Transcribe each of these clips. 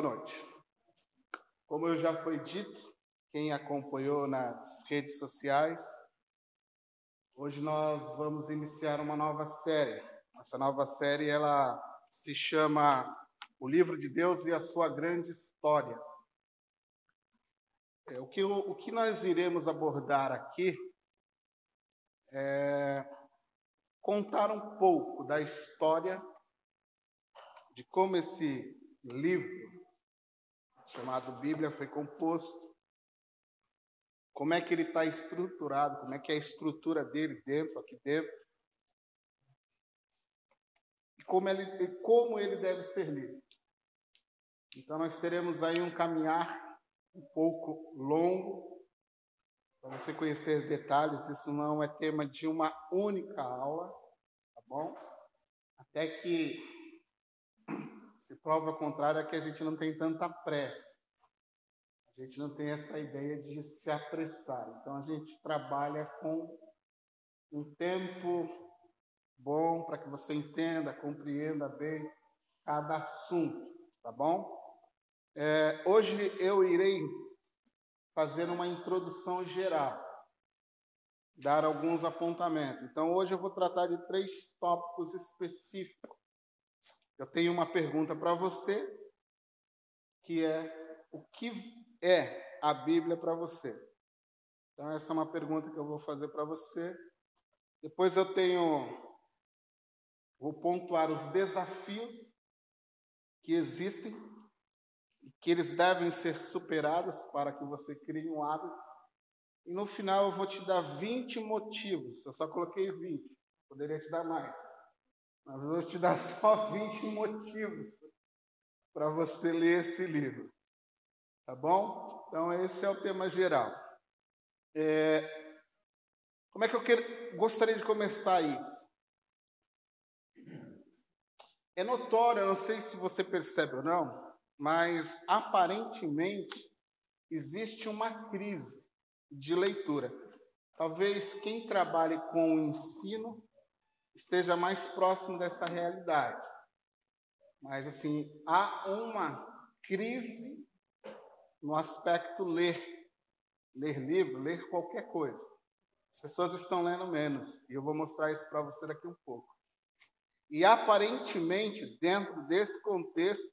Boa noite. Como já foi dito, quem acompanhou nas redes sociais, hoje nós vamos iniciar uma nova série. Essa nova série ela se chama O Livro de Deus e a Sua Grande História. É, o, que, o que nós iremos abordar aqui é contar um pouco da história de como esse livro chamado Bíblia foi composto, como é que ele está estruturado, como é que é a estrutura dele dentro, aqui dentro, e como ele, como ele deve ser lido. Então nós teremos aí um caminhar um pouco longo, para você conhecer detalhes, isso não é tema de uma única aula, tá bom? Até que se prova contrária é que a gente não tem tanta pressa. A gente não tem essa ideia de se apressar. Então a gente trabalha com um tempo bom para que você entenda, compreenda bem cada assunto, tá bom? É, hoje eu irei fazer uma introdução geral, dar alguns apontamentos. Então hoje eu vou tratar de três tópicos específicos eu tenho uma pergunta para você, que é: o que é a Bíblia para você? Então, essa é uma pergunta que eu vou fazer para você. Depois eu tenho, vou pontuar os desafios que existem e que eles devem ser superados para que você crie um hábito. E no final eu vou te dar 20 motivos. Eu só coloquei 20, poderia te dar mais mas vou te dar só 20 motivos para você ler esse livro. Tá bom? Então, esse é o tema geral. É, como é que eu quero, gostaria de começar isso? É notório, eu não sei se você percebe ou não, mas aparentemente existe uma crise de leitura. Talvez quem trabalhe com o ensino esteja mais próximo dessa realidade. Mas, assim, há uma crise no aspecto ler, ler livro, ler qualquer coisa. As pessoas estão lendo menos, e eu vou mostrar isso para você daqui um pouco. E aparentemente, dentro desse contexto,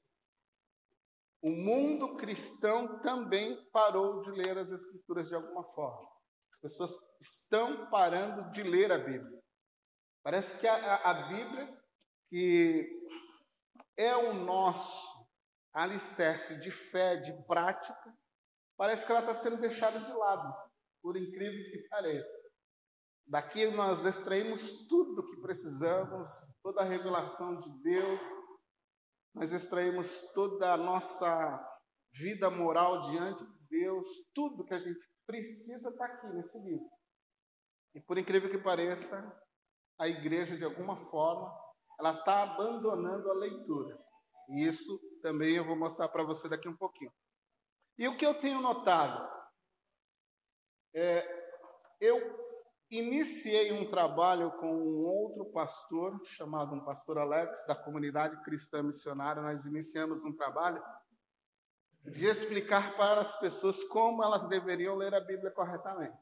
o mundo cristão também parou de ler as Escrituras de alguma forma. As pessoas estão parando de ler a Bíblia. Parece que a, a Bíblia, que é o nosso alicerce de fé, de prática, parece que ela está sendo deixada de lado, por incrível que pareça. Daqui nós extraímos tudo o que precisamos, toda a revelação de Deus, nós extraímos toda a nossa vida moral diante de Deus, tudo que a gente precisa está aqui nesse livro. E por incrível que pareça, a igreja, de alguma forma, ela está abandonando a leitura. E isso também eu vou mostrar para você daqui um pouquinho. E o que eu tenho notado? É, eu iniciei um trabalho com um outro pastor, chamado um pastor Alex, da comunidade cristã missionária. Nós iniciamos um trabalho de explicar para as pessoas como elas deveriam ler a Bíblia corretamente.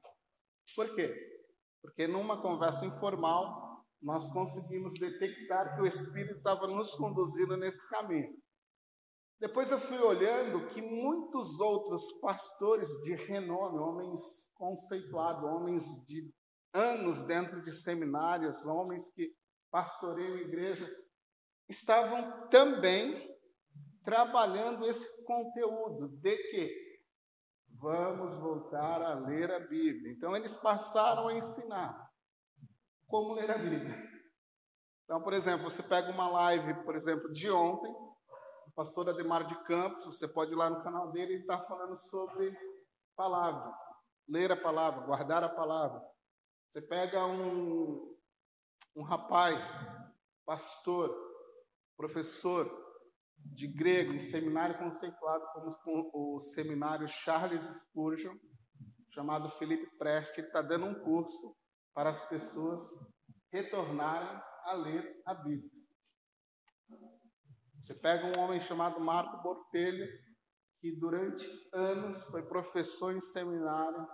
Por quê? Porque numa conversa informal, nós conseguimos detectar que o Espírito estava nos conduzindo nesse caminho. Depois eu fui olhando que muitos outros pastores de renome, homens conceituados, homens de anos dentro de seminários, homens que pastoreiam igreja, estavam também trabalhando esse conteúdo de que Vamos voltar a ler a Bíblia. Então, eles passaram a ensinar como ler a Bíblia. Então, por exemplo, você pega uma live, por exemplo, de ontem, o pastor Ademar de Campos, você pode ir lá no canal dele, ele está falando sobre palavra, ler a palavra, guardar a palavra. Você pega um, um rapaz, pastor, professor, de grego em seminário conceituado como o seminário Charles Spurgeon, chamado Felipe Preste. Ele está dando um curso para as pessoas retornarem a ler a Bíblia. Você pega um homem chamado Marco Bortelho, que durante anos foi professor em seminário,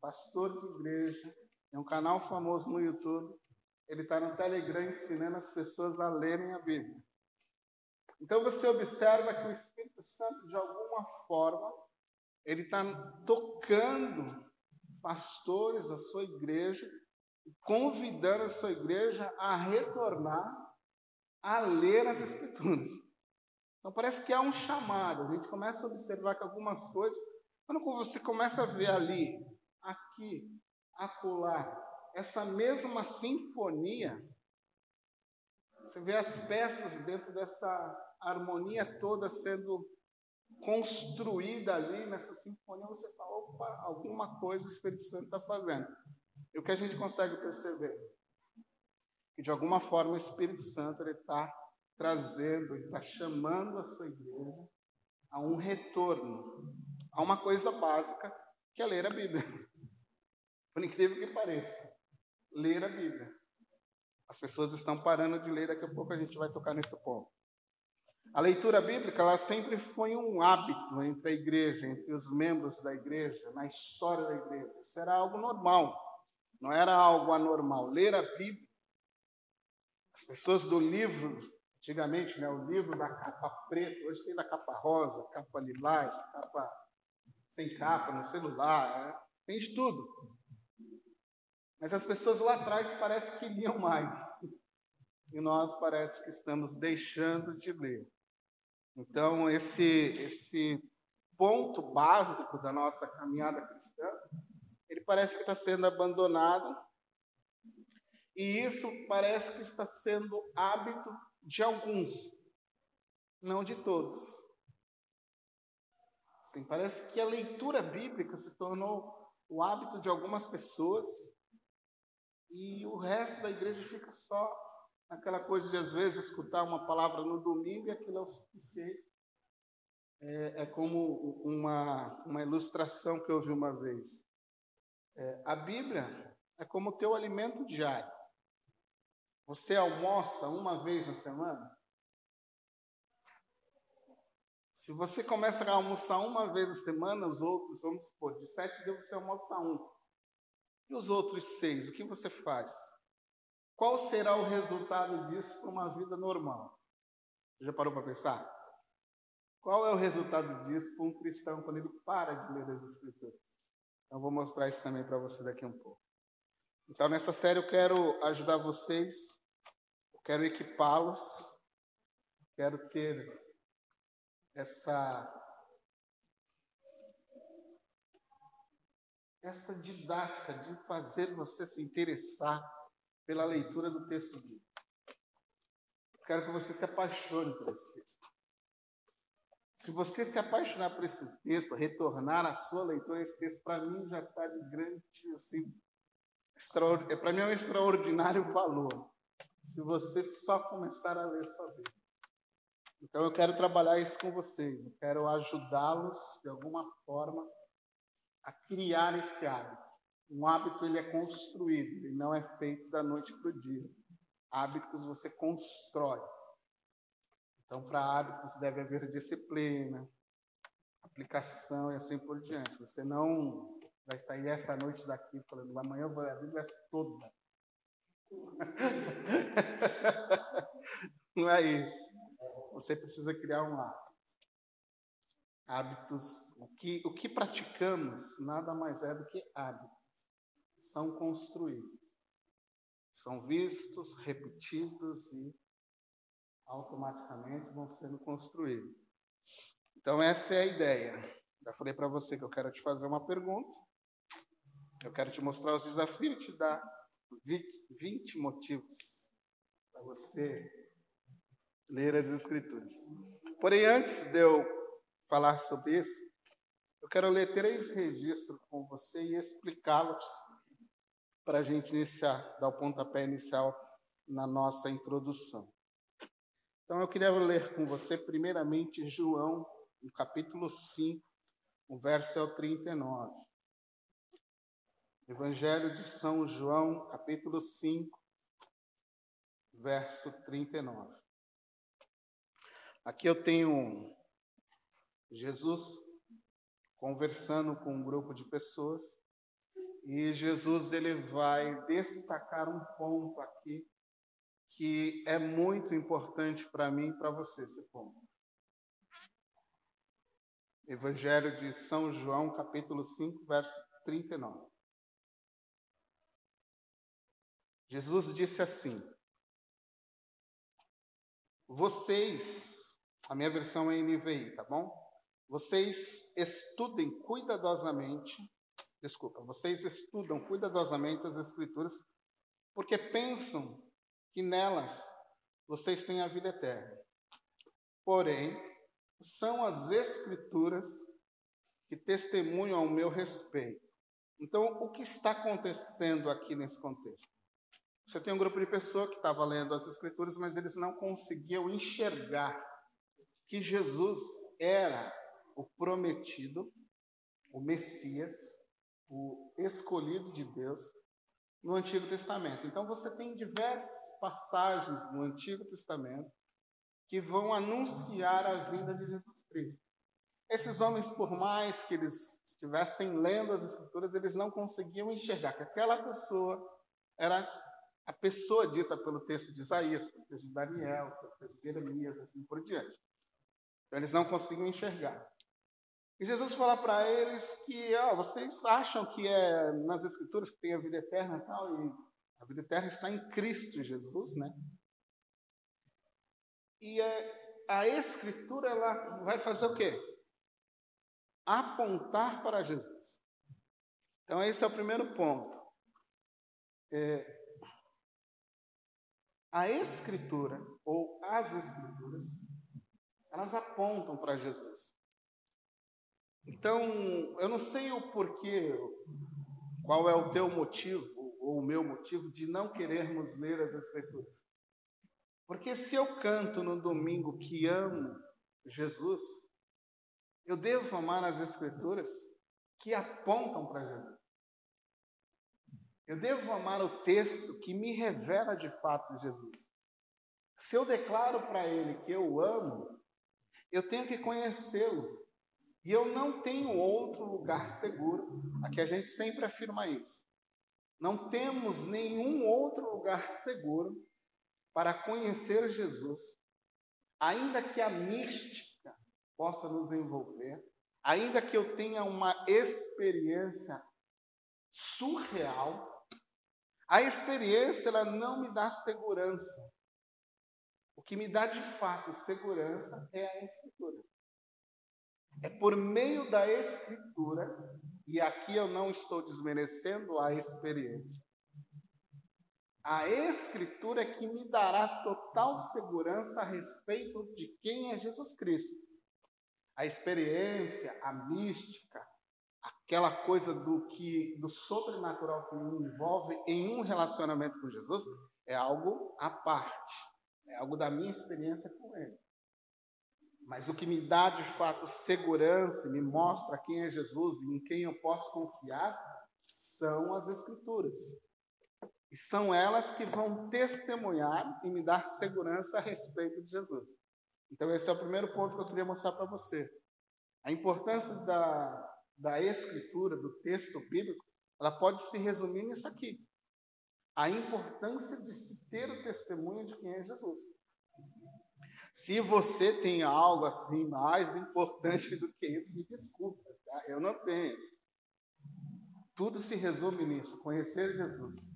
pastor de igreja, tem um canal famoso no YouTube. Ele está no Telegram ensinando as pessoas a lerem a Bíblia. Então você observa que o Espírito Santo, de alguma forma, ele está tocando pastores, a sua igreja, convidando a sua igreja a retornar a ler as Escrituras. Então parece que há um chamado. A gente começa a observar que algumas coisas, quando você começa a ver ali, aqui, acolá, essa mesma sinfonia, você vê as peças dentro dessa harmonia toda sendo construída ali nessa sinfonia, você fala, opa, alguma coisa o Espírito Santo está fazendo. E o que a gente consegue perceber? Que de alguma forma o Espírito Santo está trazendo, ele está chamando a sua igreja a um retorno, a uma coisa básica que é ler a Bíblia. Por incrível que pareça, ler a Bíblia. As pessoas estão parando de ler, daqui a pouco a gente vai tocar nesse ponto. A leitura bíblica ela sempre foi um hábito entre a igreja, entre os membros da igreja, na história da igreja. Isso era algo normal, não era algo anormal. Ler a Bíblia, as pessoas do livro, antigamente, né, o livro da capa preta, hoje tem da capa rosa, capa lilás, capa sem capa, no celular, né? tem de tudo. Mas as pessoas lá atrás parece que liam mais. E nós parece que estamos deixando de ler. Então, esse, esse ponto básico da nossa caminhada cristã, ele parece que está sendo abandonado, e isso parece que está sendo hábito de alguns, não de todos. Sim, parece que a leitura bíblica se tornou o hábito de algumas pessoas e o resto da igreja fica só aquela coisa de às vezes escutar uma palavra no domingo e aquilo é o suficiente. É, é como uma, uma ilustração que eu vi uma vez. É, a Bíblia é como o teu alimento diário. Você almoça uma vez na semana? Se você começa a almoçar uma vez na semana, os outros, vamos supor, de sete dias você almoça um. E os outros seis, o que você faz? Qual será o resultado disso para uma vida normal? Já parou para pensar? Qual é o resultado disso para um cristão quando ele para de ler as Escrituras? Então, vou mostrar isso também para você daqui a um pouco. Então, nessa série, eu quero ajudar vocês, eu quero equipá-los, quero ter essa essa didática de fazer você se interessar pela leitura do texto bíblico. Quero que você se apaixone por esse texto. Se você se apaixonar por esse texto, retornar à sua leitura, esse texto para mim já está de grande, assim, é, para mim é um extraordinário valor. Se você só começar a ler sua Bíblia. Então eu quero trabalhar isso com vocês, eu quero ajudá-los de alguma forma a criar esse hábito. Um hábito ele é construído, ele não é feito da noite para o dia. Hábitos você constrói. Então, para hábitos deve haver disciplina, aplicação e assim por diante. Você não vai sair essa noite daqui falando, amanhã eu vou ler a Bíblia toda. Não é isso. Você precisa criar um hábito. Hábitos, o que, o que praticamos nada mais é do que hábitos são construídos, são vistos, repetidos e automaticamente vão sendo construídos. Então, essa é a ideia. Já falei para você que eu quero te fazer uma pergunta, eu quero te mostrar os desafios e te dar 20 motivos para você ler as Escrituras. Porém, antes de eu falar sobre isso, eu quero ler três registros com você e explicá-los para a gente iniciar, dar o pontapé inicial na nossa introdução. Então eu queria ler com você, primeiramente, João, no capítulo 5, o verso é o 39. Evangelho de São João, capítulo 5, verso 39. Aqui eu tenho Jesus conversando com um grupo de pessoas e Jesus ele vai destacar um ponto aqui que é muito importante para mim e para você, ponto. Evangelho de São João, capítulo 5, verso 39. Jesus disse assim: Vocês, a minha versão é NVI, tá bom? Vocês estudem cuidadosamente, desculpa, vocês estudam cuidadosamente as Escrituras, porque pensam que nelas vocês têm a vida eterna. Porém, são as Escrituras que testemunham ao meu respeito. Então, o que está acontecendo aqui nesse contexto? Você tem um grupo de pessoas que estava lendo as Escrituras, mas eles não conseguiam enxergar que Jesus era o prometido, o Messias, o escolhido de Deus no Antigo Testamento. Então você tem diversas passagens no Antigo Testamento que vão anunciar a vinda de Jesus Cristo. Esses homens, por mais que eles estivessem lendo as Escrituras, eles não conseguiam enxergar que aquela pessoa era a pessoa dita pelo texto de Isaías, pelo texto de Daniel, pelo texto de Jeremias, assim por diante. Então, eles não conseguiam enxergar. E Jesus fala para eles que ó, vocês acham que é nas Escrituras que tem a vida eterna e tal, e a vida eterna está em Cristo Jesus, né? E é, a Escritura ela vai fazer o quê? Apontar para Jesus. Então, esse é o primeiro ponto. É, a Escritura, ou as Escrituras, elas apontam para Jesus. Então, eu não sei o porquê, qual é o teu motivo, ou o meu motivo, de não querermos ler as Escrituras. Porque se eu canto no domingo que amo Jesus, eu devo amar as Escrituras que apontam para Jesus. Eu devo amar o texto que me revela de fato Jesus. Se eu declaro para ele que eu amo, eu tenho que conhecê-lo. E eu não tenho outro lugar seguro. Aqui a gente sempre afirma isso. Não temos nenhum outro lugar seguro para conhecer Jesus, ainda que a mística possa nos envolver, ainda que eu tenha uma experiência surreal, a experiência ela não me dá segurança. O que me dá de fato segurança é a Escritura. É por meio da Escritura, e aqui eu não estou desmerecendo a experiência. A Escritura é que me dará total segurança a respeito de quem é Jesus Cristo. A experiência, a mística, aquela coisa do que do sobrenatural que me envolve em um relacionamento com Jesus é algo à parte, é algo da minha experiência com Ele. Mas o que me dá de fato segurança, me mostra quem é Jesus e em quem eu posso confiar, são as Escrituras. E são elas que vão testemunhar e me dar segurança a respeito de Jesus. Então, esse é o primeiro ponto que eu queria mostrar para você. A importância da, da escritura, do texto bíblico, ela pode se resumir nisso aqui. A importância de se ter o testemunho de quem é Jesus. Se você tem algo assim mais importante do que isso, me desculpa, tá? eu não tenho. Tudo se resume nisso: conhecer Jesus.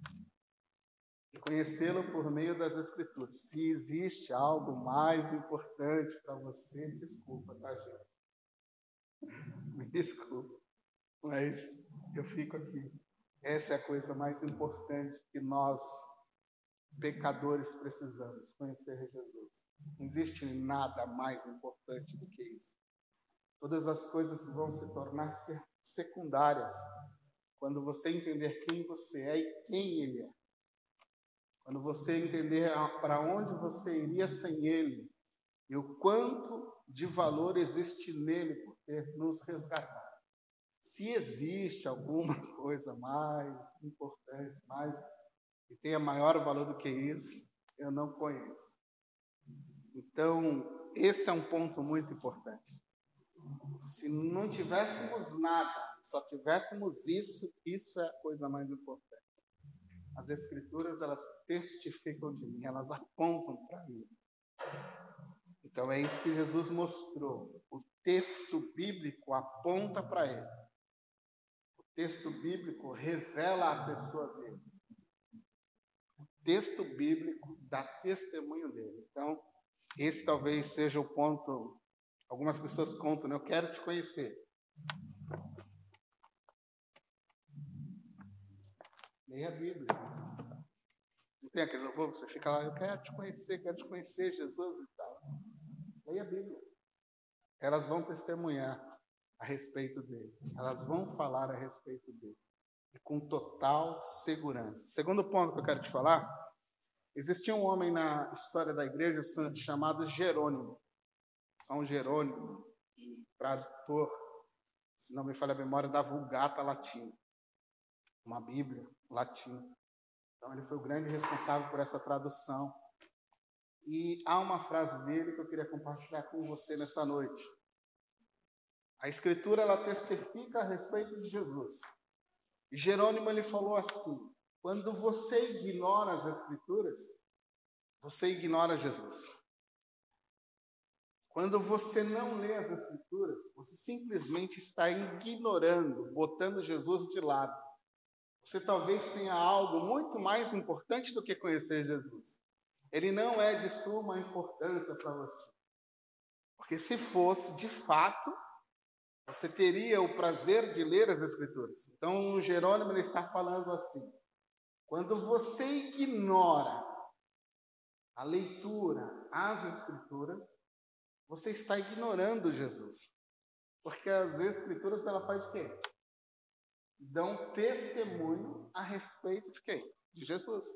Conhecê-lo por meio das Escrituras. Se existe algo mais importante para você, desculpa, tá, gente? Me desculpa, mas eu fico aqui. Essa é a coisa mais importante que nós, pecadores, precisamos: conhecer Jesus. Não existe nada mais importante do que isso. Todas as coisas vão se tornar secundárias quando você entender quem você é e quem Ele é. Quando você entender para onde você iria sem Ele e o quanto de valor existe nele por ter nos resgatado. Se existe alguma coisa mais importante, mais que tenha maior valor do que isso, eu não conheço. Então, esse é um ponto muito importante. Se não tivéssemos nada, só tivéssemos isso, isso é a coisa mais importante. As escrituras, elas testificam de mim, elas apontam para mim. Então é isso que Jesus mostrou. O texto bíblico aponta para ele. O texto bíblico revela a pessoa dele. O texto bíblico dá testemunho dele. Então, esse talvez seja o ponto. Algumas pessoas contam, né? eu quero te conhecer. Leia a Bíblia. Não tem aquele louvor, você fica lá, eu quero te conhecer, quero te conhecer, Jesus e tal. Leia a Bíblia. Elas vão testemunhar a respeito dele. Elas vão falar a respeito dele. E com total segurança. Segundo ponto que eu quero te falar, existia um homem na história da igreja chamado Jerônimo. São Jerônimo, tradutor, se não me falha a memória, da Vulgata Latina. Uma Bíblia latina. Então, ele foi o grande responsável por essa tradução. E há uma frase dele que eu queria compartilhar com você nessa noite. A Escritura ela testifica a respeito de Jesus. E Jerônimo ele falou assim: quando você ignora as Escrituras, você ignora Jesus. Quando você não lê as Escrituras, você simplesmente está ignorando, botando Jesus de lado. Você talvez tenha algo muito mais importante do que conhecer Jesus. Ele não é de suma importância para você. Porque se fosse, de fato, você teria o prazer de ler as Escrituras. Então, Jerônimo está falando assim: quando você ignora a leitura, as Escrituras, você está ignorando Jesus. Porque as Escrituras ela faz o quê? dão testemunho a respeito de quem? De Jesus.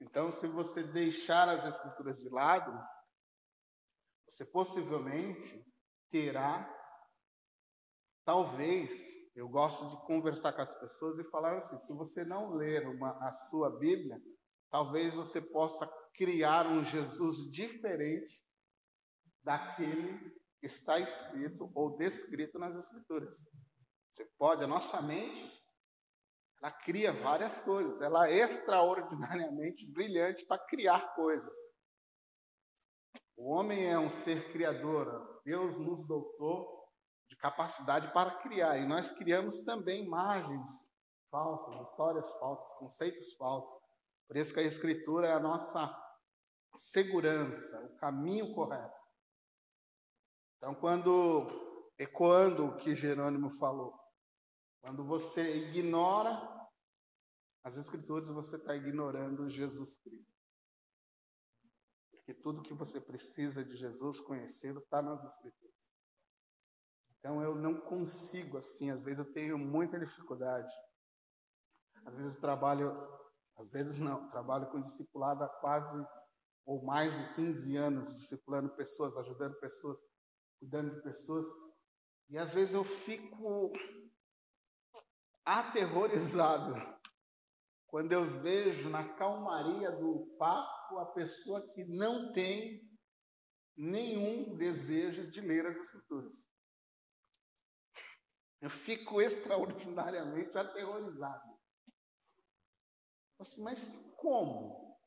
Então, se você deixar as Escrituras de lado, você possivelmente terá, talvez, eu gosto de conversar com as pessoas e falar assim: se você não ler uma, a sua Bíblia, talvez você possa criar um Jesus diferente daquele que está escrito ou descrito nas Escrituras. Você pode, a nossa mente, ela cria várias coisas, ela é extraordinariamente brilhante para criar coisas. O homem é um ser criador, Deus nos dotou de capacidade para criar, e nós criamos também imagens falsas, histórias falsas, conceitos falsos. Por isso que a Escritura é a nossa segurança, o caminho correto. Então, quando, ecoando o que Jerônimo falou, quando você ignora as Escrituras, você está ignorando Jesus Cristo. Porque tudo que você precisa de Jesus conhecê-lo está nas Escrituras. Então eu não consigo assim, às vezes eu tenho muita dificuldade. Às vezes eu trabalho, às vezes não, trabalho com discipulado há quase ou mais de 15 anos, discipulando pessoas, ajudando pessoas, cuidando de pessoas. E às vezes eu fico aterrorizado quando eu vejo na calmaria do papo a pessoa que não tem nenhum desejo de ler as Escrituras. Eu fico extraordinariamente aterrorizado. Assim, mas como?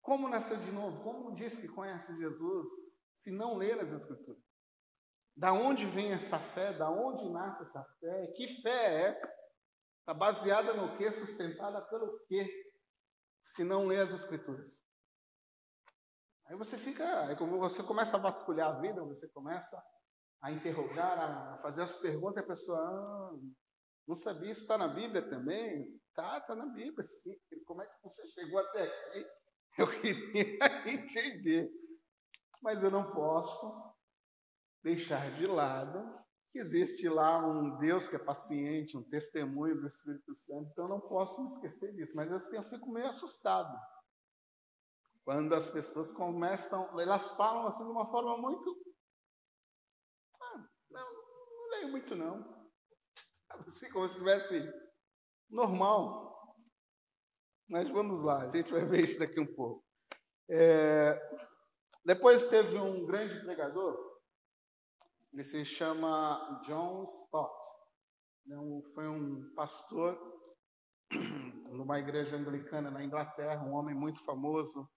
Como nasceu de novo? Como diz que conhece Jesus se não ler as Escrituras? Da onde vem essa fé? Da onde nasce essa fé? Que fé é essa? Está baseada no quê? Sustentada pelo quê? Se não lê as Escrituras. Aí você fica, aí você começa a vasculhar a vida, você começa a interrogar, a fazer as perguntas, a pessoa, ah, não sabia se está na Bíblia também? Tá, está na Bíblia, sim. Como é que você chegou até aqui? Eu queria entender. Mas eu não posso deixar de lado que existe lá um Deus que é paciente, um testemunho do Espírito Santo, então eu não posso me esquecer disso, mas assim eu fico meio assustado. Quando as pessoas começam, elas falam assim de uma forma muito. Ah, não, leio muito não. Assim como se estivesse normal. Mas vamos lá, a gente vai ver isso daqui um pouco. É, depois teve um grande pregador, ele se chama John Stott. É foi um pastor numa igreja anglicana na Inglaterra, um homem muito famoso,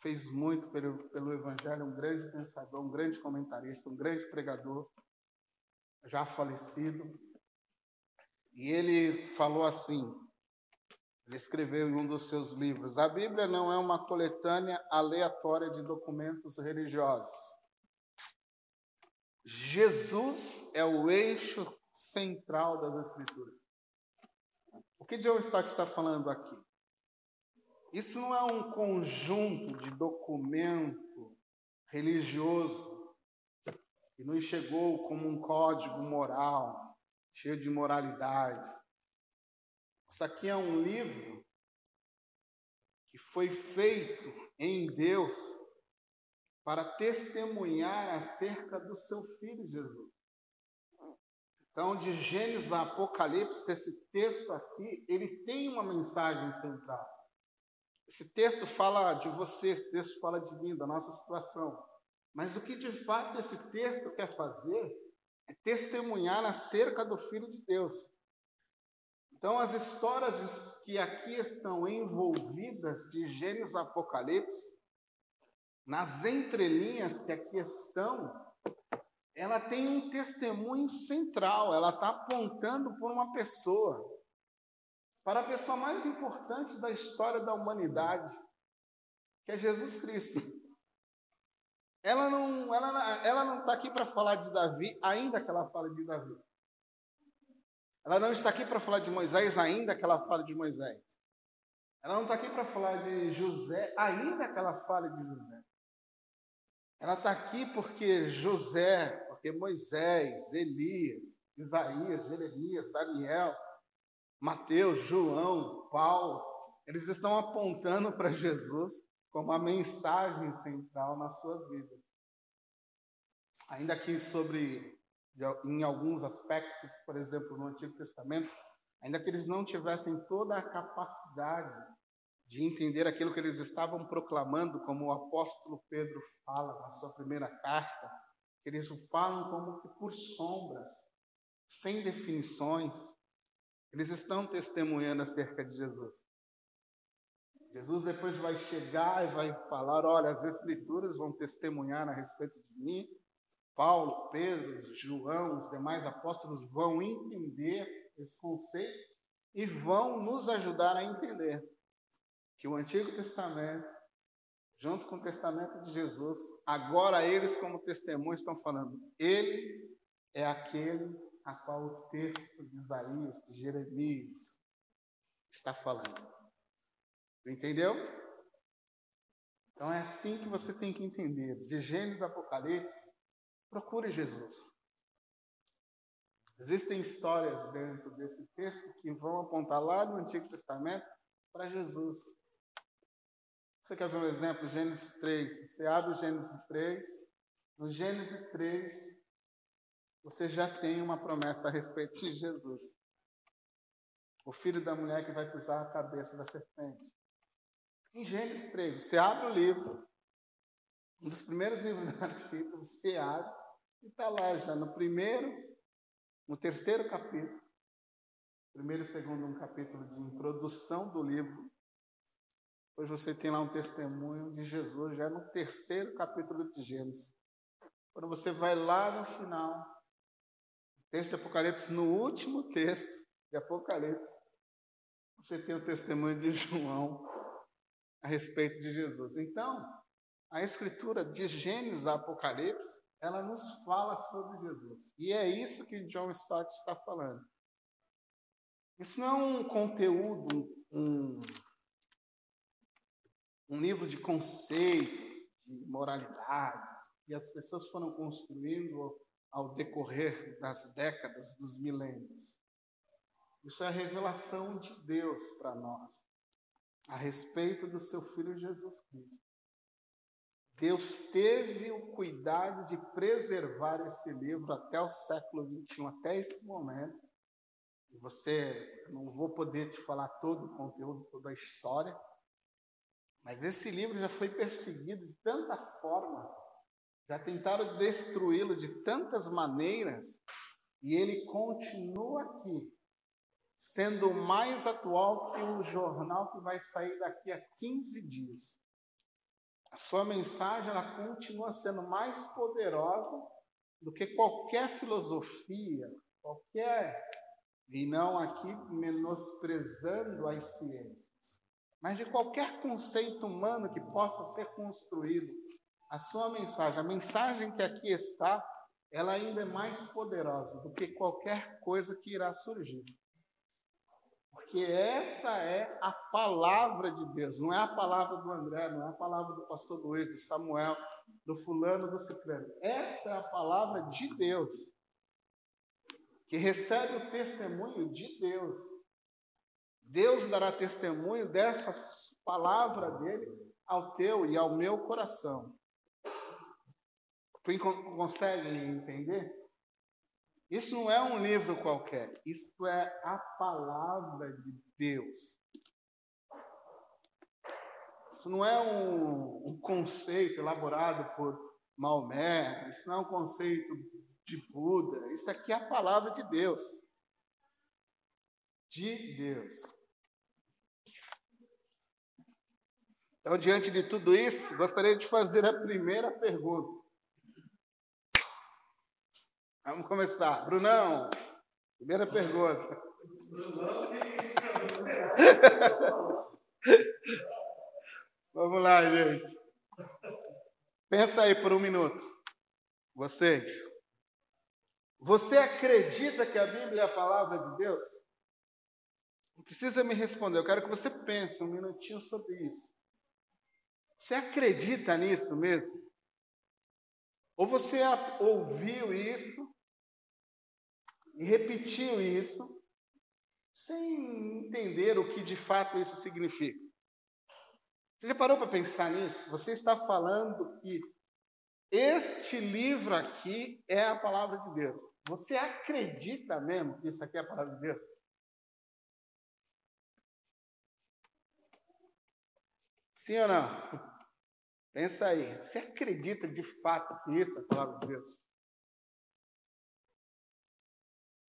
fez muito pelo, pelo Evangelho, um grande pensador, um grande comentarista, um grande pregador, já falecido. E ele falou assim: ele escreveu em um dos seus livros: A Bíblia não é uma coletânea aleatória de documentos religiosos. Jesus é o eixo central das Escrituras. O que John Stott está falando aqui? Isso não é um conjunto de documento religioso que nos chegou como um código moral, cheio de moralidade. Isso aqui é um livro que foi feito em Deus para testemunhar acerca do seu filho Jesus. Então, de Gênesis a Apocalipse, esse texto aqui, ele tem uma mensagem central. Esse texto fala de você, esse texto fala de mim, da nossa situação. Mas o que de fato esse texto quer fazer é testemunhar acerca do Filho de Deus. Então, as histórias que aqui estão envolvidas de Gênesis Apocalipse, nas entrelinhas que aqui estão, ela tem um testemunho central, ela está apontando por uma pessoa para a pessoa mais importante da história da humanidade, que é Jesus Cristo. Ela não ela, ela não está aqui para falar de Davi, ainda que ela fale de Davi. Ela não está aqui para falar de Moisés, ainda que ela fale de Moisés. Ela não está aqui para falar de José, ainda que ela fale de José. Ela está aqui porque José, porque Moisés, Elias, Isaías, Jeremias, Daniel, Mateus, João, Paulo, eles estão apontando para Jesus como a mensagem central na sua vida. Ainda que sobre, em alguns aspectos, por exemplo, no Antigo Testamento, ainda que eles não tivessem toda a capacidade de entender aquilo que eles estavam proclamando, como o apóstolo Pedro fala na sua primeira carta, eles falam como que por sombras, sem definições, eles estão testemunhando acerca de Jesus. Jesus depois vai chegar e vai falar: olha, as Escrituras vão testemunhar a respeito de mim. Paulo, Pedro, João, os demais apóstolos vão entender esse conceito e vão nos ajudar a entender que o Antigo Testamento, junto com o Testamento de Jesus, agora eles, como testemunhos, estão falando: Ele é aquele a qual o texto de Isaías, de Jeremias, está falando. Entendeu? Então é assim que você tem que entender. De Gênesis a Apocalipse, procure Jesus. Existem histórias dentro desse texto que vão apontar lá no Antigo Testamento para Jesus. Você quer ver um exemplo? Gênesis 3. Você abre o Gênesis 3. No Gênesis 3, você já tem uma promessa a respeito de Jesus. O filho da mulher que vai pisar a cabeça da serpente. Em Gênesis 3, você abre o livro, um dos primeiros livros da Bíblia, você abre e está lá já no primeiro, no terceiro capítulo, primeiro e segundo um capítulo de introdução do livro. Depois você tem lá um testemunho de Jesus, já no terceiro capítulo de Gênesis. Quando você vai lá no final, texto de Apocalipse, no último texto de Apocalipse, você tem o testemunho de João a respeito de Jesus. Então, a escritura de Gênesis a Apocalipse, ela nos fala sobre Jesus. E é isso que John Stott está falando. Isso não é um conteúdo, um, um livro de conceitos, de moralidades, que as pessoas foram construindo ao decorrer das décadas, dos milênios. Isso é a revelação de Deus para nós, a respeito do seu Filho Jesus Cristo. Deus teve o cuidado de preservar esse livro até o século XXI, até esse momento. Você, não vou poder te falar todo o conteúdo, toda a história, Mas esse livro já foi perseguido de tanta forma, já tentaram destruí-lo de tantas maneiras, e ele continua aqui, sendo mais atual que o jornal que vai sair daqui a 15 dias. A sua mensagem ela continua sendo mais poderosa do que qualquer filosofia, qualquer, e não aqui menosprezando as ciências, mas de qualquer conceito humano que possa ser construído. A sua mensagem, a mensagem que aqui está, ela ainda é mais poderosa do que qualquer coisa que irá surgir. Porque essa é a palavra de Deus, não é a palavra do André, não é a palavra do pastor Luiz, do Samuel, do fulano, do ciclano. Essa é a palavra de Deus, que recebe o testemunho de Deus. Deus dará testemunho dessa palavra dele ao teu e ao meu coração. Tu consegue entender? Isso não é um livro qualquer, isso é a palavra de Deus. Isso não é um, um conceito elaborado por Maomé, isso não é um conceito de Buda, isso aqui é a palavra de Deus. De Deus. Então, diante de tudo isso, gostaria de fazer a primeira pergunta. Vamos começar. Brunão, primeira pergunta. Vamos lá, gente. Pensa aí por um minuto. Vocês. Você acredita que a Bíblia é a palavra de Deus? Não precisa me responder, eu quero que você pense um minutinho sobre isso. Você acredita nisso mesmo? Ou você ouviu isso e repetiu isso sem entender o que de fato isso significa. Você já parou para pensar nisso? Você está falando que este livro aqui é a palavra de Deus. Você acredita mesmo que isso aqui é a palavra de Deus? Sim ou não? Pensa aí. Você acredita de fato que isso é a palavra de Deus?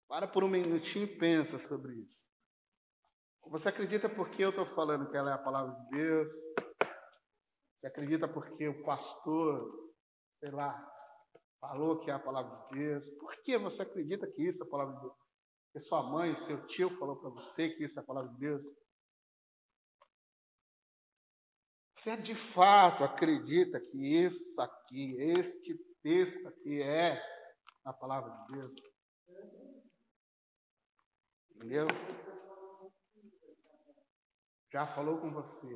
Para por um minutinho e pensa sobre isso. Você acredita porque eu estou falando que ela é a palavra de Deus? Você acredita porque o pastor, sei lá, falou que é a palavra de Deus? Por que você acredita que isso é a palavra de Deus? Porque sua mãe, seu tio falou para você que isso é a palavra de Deus? Você de fato acredita que isso aqui, este texto aqui é a palavra de Deus? Entendeu? Já falou com você.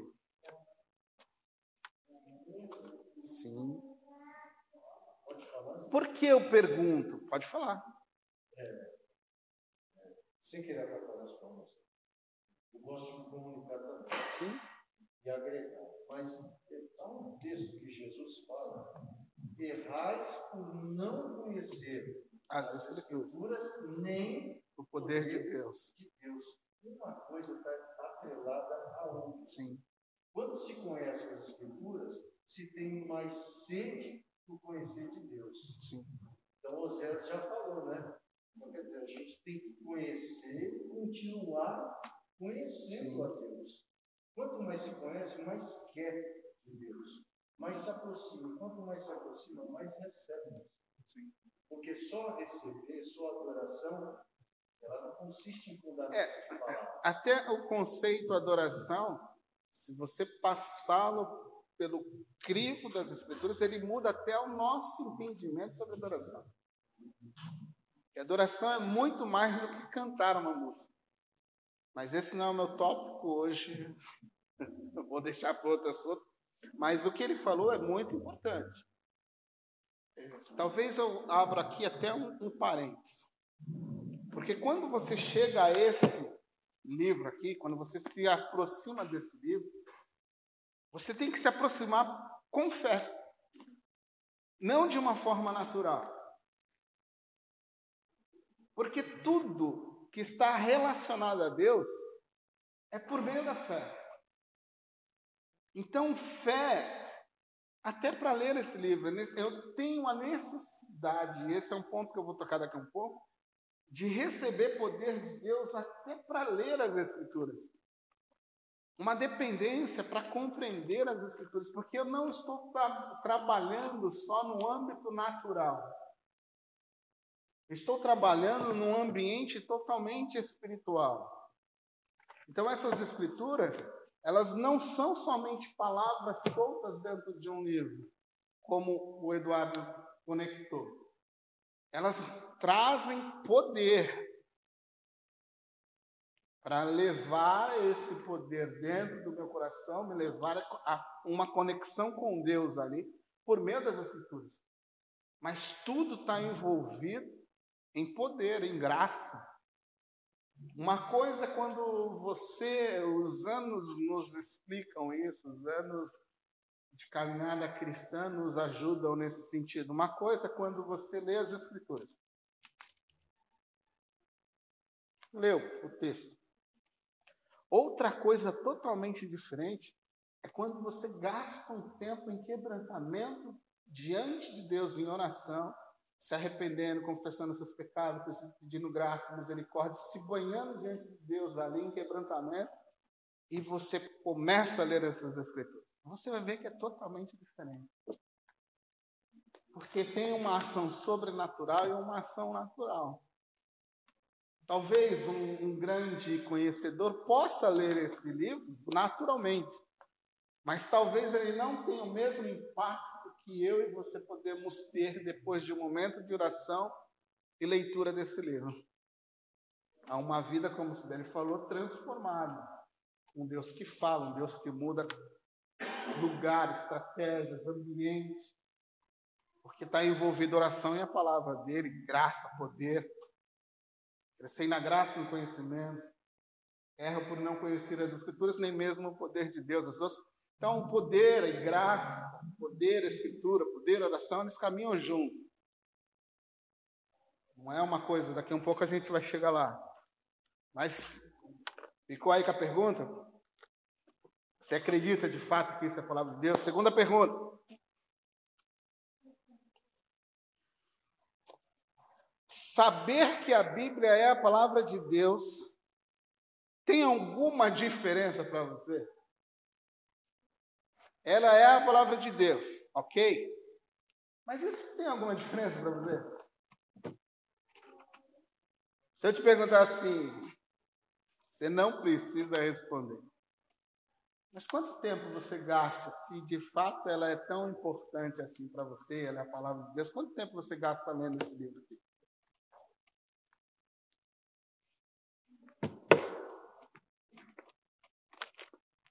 Sim. Por que eu pergunto? Pode falar. É, sem querer atrapalhar as palmas. Eu gosto de comunicar também. Sim. E agregar. Mas há um texto que Jesus fala: errais por não conhecer as escrituras, nem o poder, poder de Deus. De Deus. Uma coisa está atrelada à outra. Sim. Quando se conhece as escrituras, se tem mais sede por conhecer de Deus. Sim. Então, Oséias já falou, né? Então, quer dizer, a gente tem que conhecer e continuar conhecendo Sim. a Deus. Quanto mais se conhece, mais quer de Deus. Mais se aproxima. Quanto mais se aproxima, mais recebe. Sim. Porque só receber, só adoração, ela não consiste em fundamento é, Até o conceito adoração, se você passá-lo pelo crivo das Escrituras, ele muda até o nosso entendimento sobre adoração. E adoração é muito mais do que cantar uma música. Mas esse não é o meu tópico hoje. Vou deixar para outro assunto. Mas o que ele falou é muito importante. É, talvez eu abra aqui até um, um parênteses. Porque quando você chega a esse livro aqui, quando você se aproxima desse livro, você tem que se aproximar com fé, não de uma forma natural. Porque tudo que está relacionado a Deus é por meio da fé. Então, fé, até para ler esse livro, eu tenho a necessidade, esse é um ponto que eu vou tocar daqui a um pouco, de receber poder de Deus até para ler as Escrituras. Uma dependência para compreender as Escrituras, porque eu não estou tra trabalhando só no âmbito natural. Estou trabalhando num ambiente totalmente espiritual. Então, essas Escrituras, elas não são somente palavras soltas dentro de um livro, como o Eduardo conectou. Elas trazem poder para levar esse poder dentro do meu coração, me levar a uma conexão com Deus ali, por meio das Escrituras. Mas tudo está envolvido em poder, em graça. Uma coisa é quando você, os anos nos explicam isso, os anos de caminhada cristã nos ajudam nesse sentido. Uma coisa é quando você lê as Escrituras. Leu o texto. Outra coisa totalmente diferente é quando você gasta um tempo em quebrantamento diante de Deus em oração, se arrependendo, confessando seus pecados, pedindo graça, misericórdia, se banhando diante de Deus ali em quebrantamento, e você começa a ler essas escrituras. Você vai ver que é totalmente diferente. Porque tem uma ação sobrenatural e uma ação natural. Talvez um, um grande conhecedor possa ler esse livro naturalmente, mas talvez ele não tenha o mesmo impacto que eu e você podemos ter depois de um momento de oração e leitura desse livro. Há uma vida, como o Sidney falou, transformada. Um Deus que fala, um Deus que muda lugar, estratégias, ambiente, porque está envolvido oração e a palavra dele, graça, poder. Crescei na graça e no conhecimento. Erro por não conhecer as Escrituras, nem mesmo o poder de Deus. As duas. Então, poder e graça, poder, escritura, poder, oração, eles caminham juntos. Não é uma coisa, daqui a um pouco a gente vai chegar lá. Mas ficou aí com a pergunta? Você acredita de fato que isso é a palavra de Deus? Segunda pergunta. Saber que a Bíblia é a palavra de Deus tem alguma diferença para você? Ela é a palavra de Deus, ok? Mas isso tem alguma diferença para você? Se eu te perguntar assim, você não precisa responder. Mas quanto tempo você gasta, se de fato ela é tão importante assim para você, ela é a palavra de Deus, quanto tempo você gasta lendo esse livro aqui?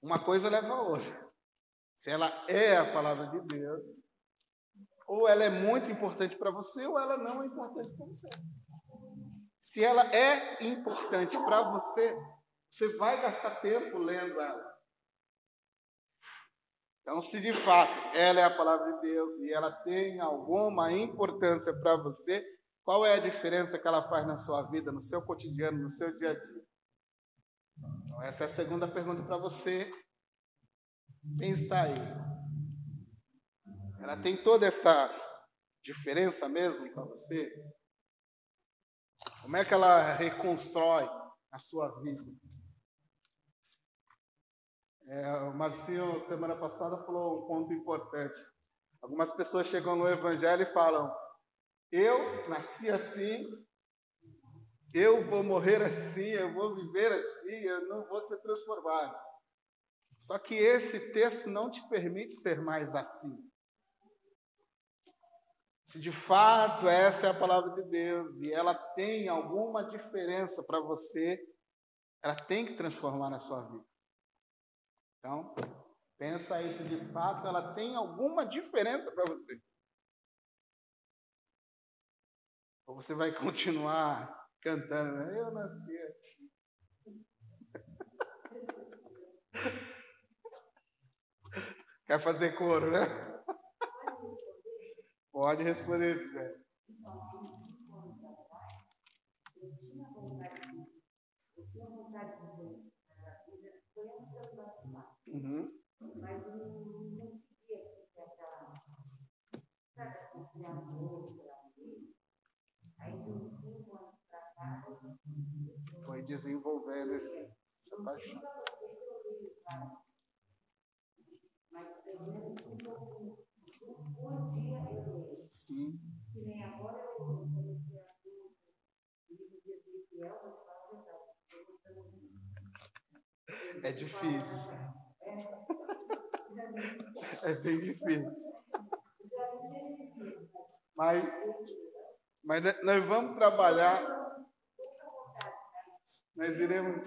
Uma coisa leva a outra. Se ela é a palavra de Deus, ou ela é muito importante para você, ou ela não é importante para você. Se ela é importante para você, você vai gastar tempo lendo ela. Então, se de fato ela é a palavra de Deus e ela tem alguma importância para você, qual é a diferença que ela faz na sua vida, no seu cotidiano, no seu dia a dia? Então, essa é a segunda pergunta para você pensar aí. Ela tem toda essa diferença mesmo para você? Como é que ela reconstrói a sua vida? É, o Marcinho, semana passada, falou um ponto importante. Algumas pessoas chegam no Evangelho e falam: Eu nasci assim, eu vou morrer assim, eu vou viver assim, eu não vou ser transformado. Só que esse texto não te permite ser mais assim. Se de fato essa é a palavra de Deus e ela tem alguma diferença para você, ela tem que transformar na sua vida. Então, pensa aí se de fato ela tem alguma diferença para você. Ou você vai continuar cantando, né? eu nasci assim. Quer fazer coro, né? Pode responder, Isabel. Uhum. Mas eu não aquela. Amor. Aí, de uns cinco anos foi desenvolvendo esse, essa paixão mas pelo menos um por dia eu leio. Sim. Que nem agora eu comecei a ler o livro de Ezequiel, vou te falar a verdade, eu gostando muito. É difícil. É bem difícil. Mas, mas nós vamos trabalhar. Nós iremos,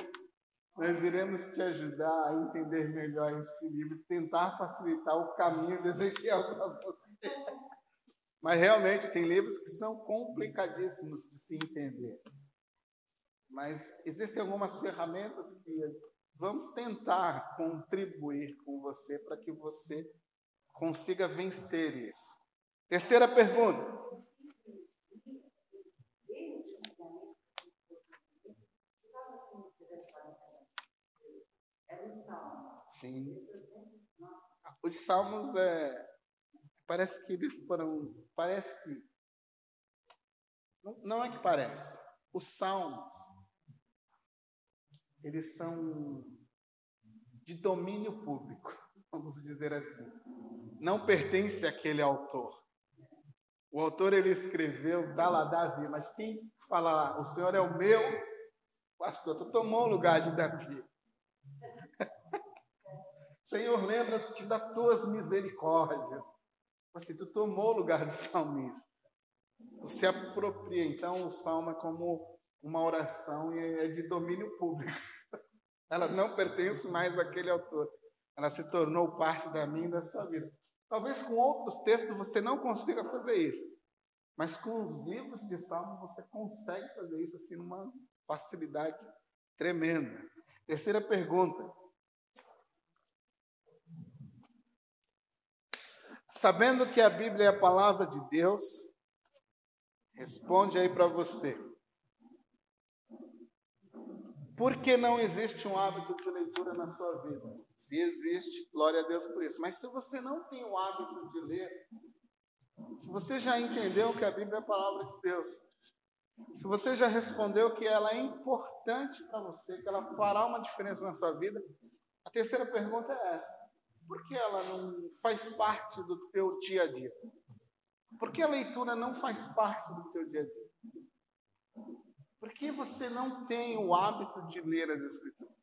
nós iremos te ajudar a entender melhor esse livro, tentar facilitar o caminho de Ezequiel para você. Mas realmente tem livros que são complicadíssimos de se entender. Mas existem algumas ferramentas que vamos tentar contribuir com você para que você consiga vencer isso. Terceira pergunta. Sim. Os salmos é, parece que eles foram, parece que não, não é que parece. Os salmos eles são de domínio público, vamos dizer assim. Não pertence àquele autor. O autor ele escreveu, dá lá Davi, mas quem fala lá, o Senhor é o meu pastor, tu tomou o lugar de Davi. Senhor, lembra-te das tuas misericórdias. Assim, tu tomou o lugar de salmista. Tu se apropria. Então, o salmo é como uma oração e é de domínio público. Ela não pertence mais àquele autor. Ela se tornou parte da minha e da sua vida. Talvez com outros textos você não consiga fazer isso. Mas com os livros de salmo você consegue fazer isso assim numa facilidade tremenda. Terceira pergunta. Sabendo que a Bíblia é a palavra de Deus, responde aí para você. Por que não existe um hábito de leitura na sua vida? Se existe, glória a Deus por isso. Mas se você não tem o hábito de ler, se você já entendeu que a Bíblia é a palavra de Deus, se você já respondeu que ela é importante para você, que ela fará uma diferença na sua vida, a terceira pergunta é essa: por que ela não faz parte do teu dia a dia? Por que a leitura não faz parte do teu dia a dia? Por que você não tem o hábito de ler as Escrituras?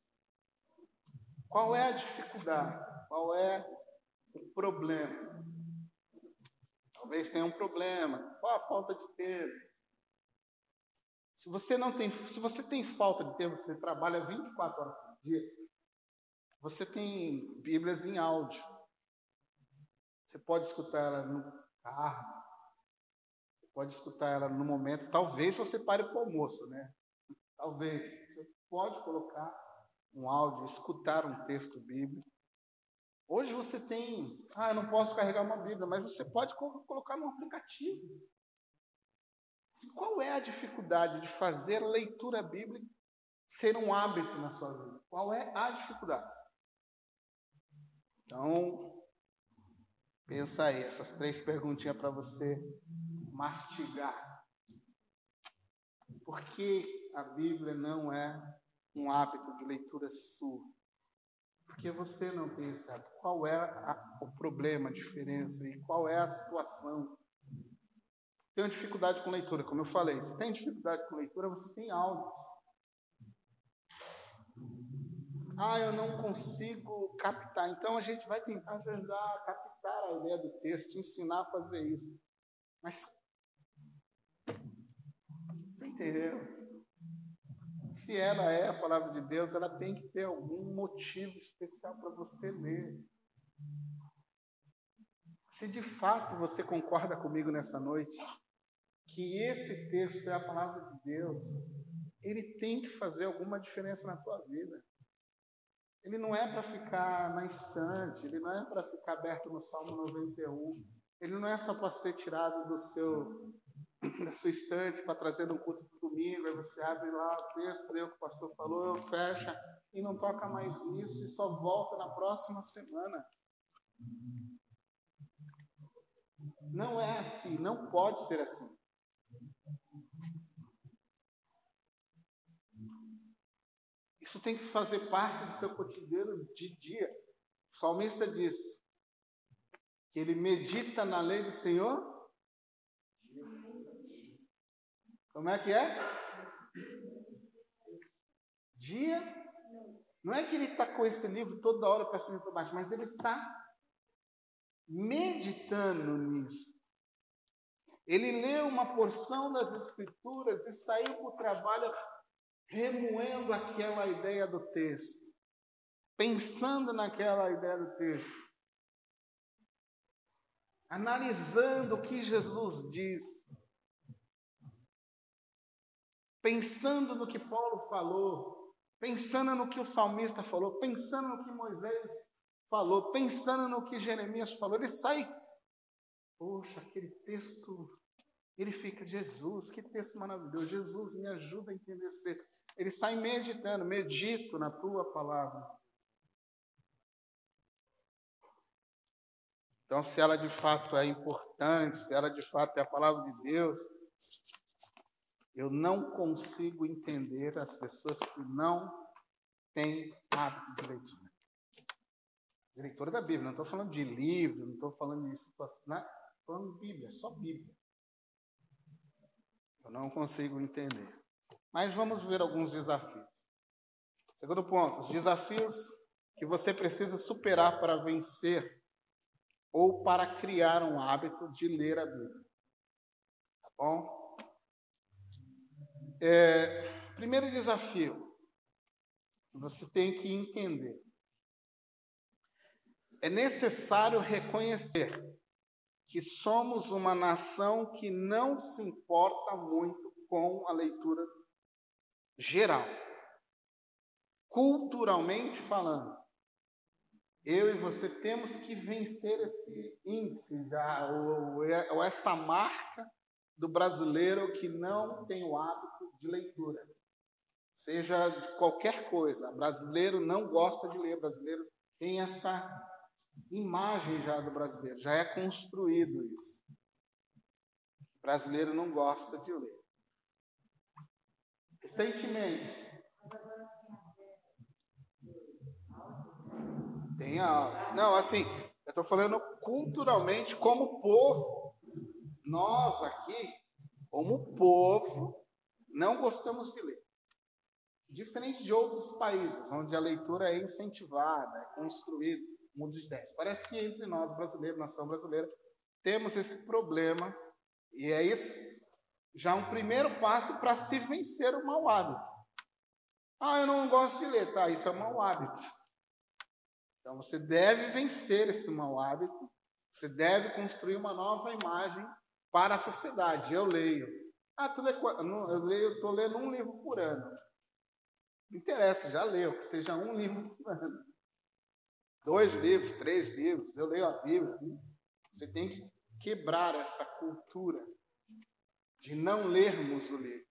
Qual é a dificuldade? Qual é o problema? Talvez tenha um problema. Qual a falta de tempo? Se você não tem, se você tem falta de tempo, você trabalha 24 horas por dia, você tem Bíblias em áudio. Você pode escutar ela no carro, pode escutar ela no momento. Talvez você pare para o almoço, né? Talvez. Você pode colocar um áudio, escutar um texto bíblico. Hoje você tem, ah, eu não posso carregar uma Bíblia, mas você pode colocar no aplicativo. Assim, qual é a dificuldade de fazer leitura bíblica ser um hábito na sua vida? Qual é a dificuldade? Então, pensa aí, essas três perguntinhas para você mastigar. Porque a Bíblia não é um hábito de leitura sua. Porque você não hábito. Qual é a, o problema, a diferença e qual é a situação? Tenho dificuldade com leitura, como eu falei. Se tem dificuldade com leitura, você tem áudios. Ah, eu não consigo captar. Então a gente vai tentar te ajudar a captar a ideia do texto, te ensinar a fazer isso. Mas Entendeu? Se ela é a palavra de Deus, ela tem que ter algum motivo especial para você ler. Se de fato você concorda comigo nessa noite, que esse texto é a palavra de Deus, ele tem que fazer alguma diferença na tua vida. Ele não é para ficar na estante, ele não é para ficar aberto no Salmo 91, ele não é só para ser tirado do seu na sua estante para trazer no culto do domingo, aí você abre lá o texto, lê o que o pastor falou, fecha e não toca mais nisso e só volta na próxima semana. Não é assim, não pode ser assim. Isso tem que fazer parte do seu cotidiano de dia. O salmista diz que ele medita na lei do Senhor. Como é que é? Dia. Não é que ele está com esse livro toda hora para cima e para baixo, mas ele está meditando nisso. Ele leu uma porção das Escrituras e saiu para o trabalho remoendo aquela ideia do texto, pensando naquela ideia do texto, analisando o que Jesus diz, pensando no que Paulo falou, pensando no que o salmista falou, pensando no que Moisés falou, pensando no que Jeremias falou, ele sai, poxa, aquele texto ele fica, Jesus, que texto maravilhoso. Jesus, me ajuda a entender esse texto. Ele sai meditando, medito na tua palavra. Então, se ela de fato é importante, se ela de fato é a palavra de Deus, eu não consigo entender as pessoas que não têm hábito de leitura. De leitura da Bíblia, não estou falando de livro, não estou falando de situação, não, estou falando de Bíblia, só Bíblia. Eu não consigo entender. Mas vamos ver alguns desafios. Segundo ponto, os desafios que você precisa superar para vencer ou para criar um hábito de ler a Bíblia. Tá bom? É, primeiro desafio você tem que entender. É necessário reconhecer que somos uma nação que não se importa muito com a leitura geral. Culturalmente falando, eu e você temos que vencer esse índice, já, ou, ou essa marca do brasileiro que não tem o hábito de leitura. Seja de qualquer coisa, brasileiro não gosta de ler, brasileiro tem essa imagem já do brasileiro, já é construído isso. Brasileiro não gosta de ler. Recentemente, tem a. Não, assim, eu estou falando culturalmente, como povo, nós aqui, como povo, não gostamos de ler. Diferente de outros países, onde a leitura é incentivada, é construída mundo de ideias. Parece que entre nós, brasileiros, nação brasileira, temos esse problema, e é isso já um primeiro passo para se vencer o mau hábito. Ah, eu não gosto de ler, tá? Isso é um mau hábito. Então você deve vencer esse mau hábito, você deve construir uma nova imagem para a sociedade. Eu leio. Ah, tu lê, eu leio, estou lendo um livro por ano. Não interessa, já leu, que seja um livro por ano dois livros, três livros, eu leio a Bíblia. Você tem que quebrar essa cultura de não lermos o livro.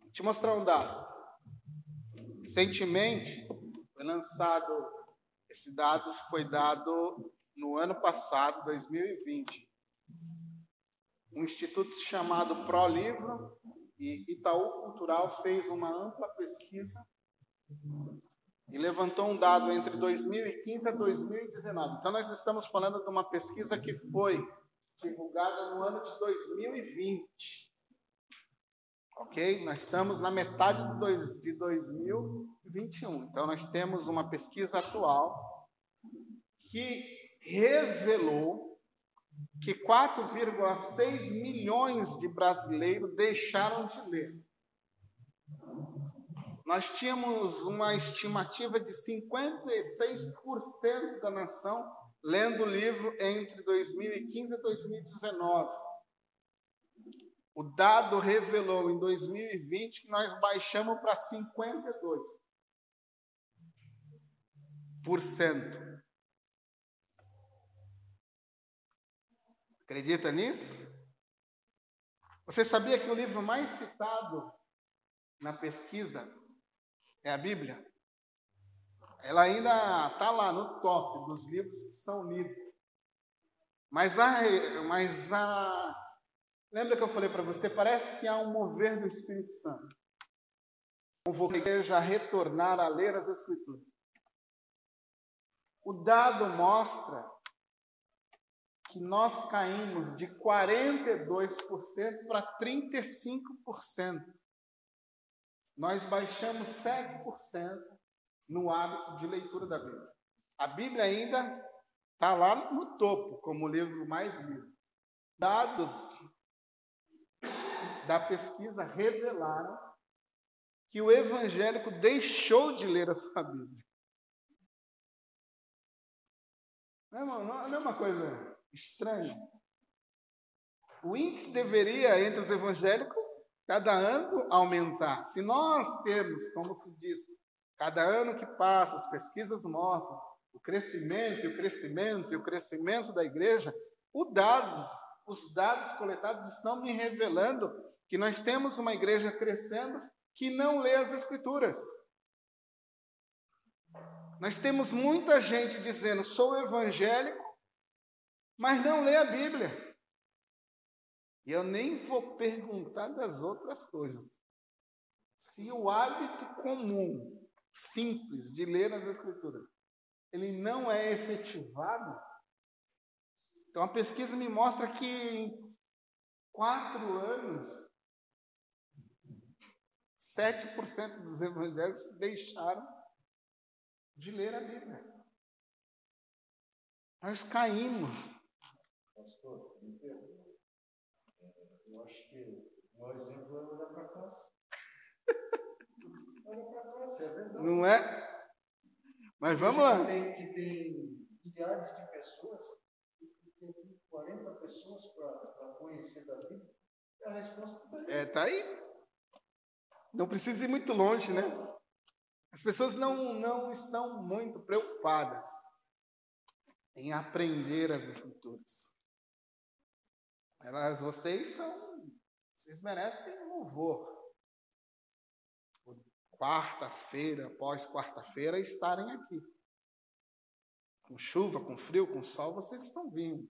Vou te mostrar um dado. Recentemente foi lançado, esse dado foi dado no ano passado, 2020. Um instituto chamado ProLivro e Itaú Cultural fez uma ampla pesquisa e levantou um dado entre 2015 a 2019. Então, nós estamos falando de uma pesquisa que foi divulgada no ano de 2020. Ok? Nós estamos na metade de 2021. Então, nós temos uma pesquisa atual que revelou que 4,6 milhões de brasileiros deixaram de ler nós tínhamos uma estimativa de 56% da nação lendo o livro entre 2015 e 2019. O dado revelou em 2020 que nós baixamos para 52%. Acredita nisso? Você sabia que o livro mais citado na pesquisa é a Bíblia. Ela ainda está lá no top dos livros que são lidos. Mas a, mas a. Lembra que eu falei para você? Parece que há um mover do Espírito Santo. Convoca a igreja a retornar a ler as Escrituras. O dado mostra que nós caímos de 42% para 35%. Nós baixamos 7% no hábito de leitura da Bíblia. A Bíblia ainda está lá no topo, como o livro mais lido. Dados da pesquisa revelaram que o evangélico deixou de ler a sua Bíblia. Não é uma, não é uma coisa estranha? O índice deveria, entre os evangélicos, cada ano aumentar. Se nós temos, como se diz, cada ano que passa, as pesquisas mostram o crescimento e o crescimento e o crescimento da igreja, dados, os dados coletados estão me revelando que nós temos uma igreja crescendo que não lê as escrituras. Nós temos muita gente dizendo, sou evangélico, mas não lê a Bíblia. E eu nem vou perguntar das outras coisas. Se o hábito comum, simples, de ler as Escrituras, ele não é efetivado, então a pesquisa me mostra que em quatro anos, 7% dos evangélicos deixaram de ler a Bíblia. Nós caímos. Pastor. Eu acho que o exemplo é olhar para classe. Olha para classe, é. Não é? Mas vamos lá. Que tem, que tem milhares de pessoas, e tem 40 pessoas para conhecer da Bíblia. A resposta está aí. É, tá aí. Não precisa ir muito longe, né? As pessoas não, não estão muito preocupadas em aprender as escrituras. Elas, vocês são, vocês merecem louvor. Quarta-feira, após quarta-feira, estarem aqui. Com chuva, com frio, com sol, vocês estão vindo.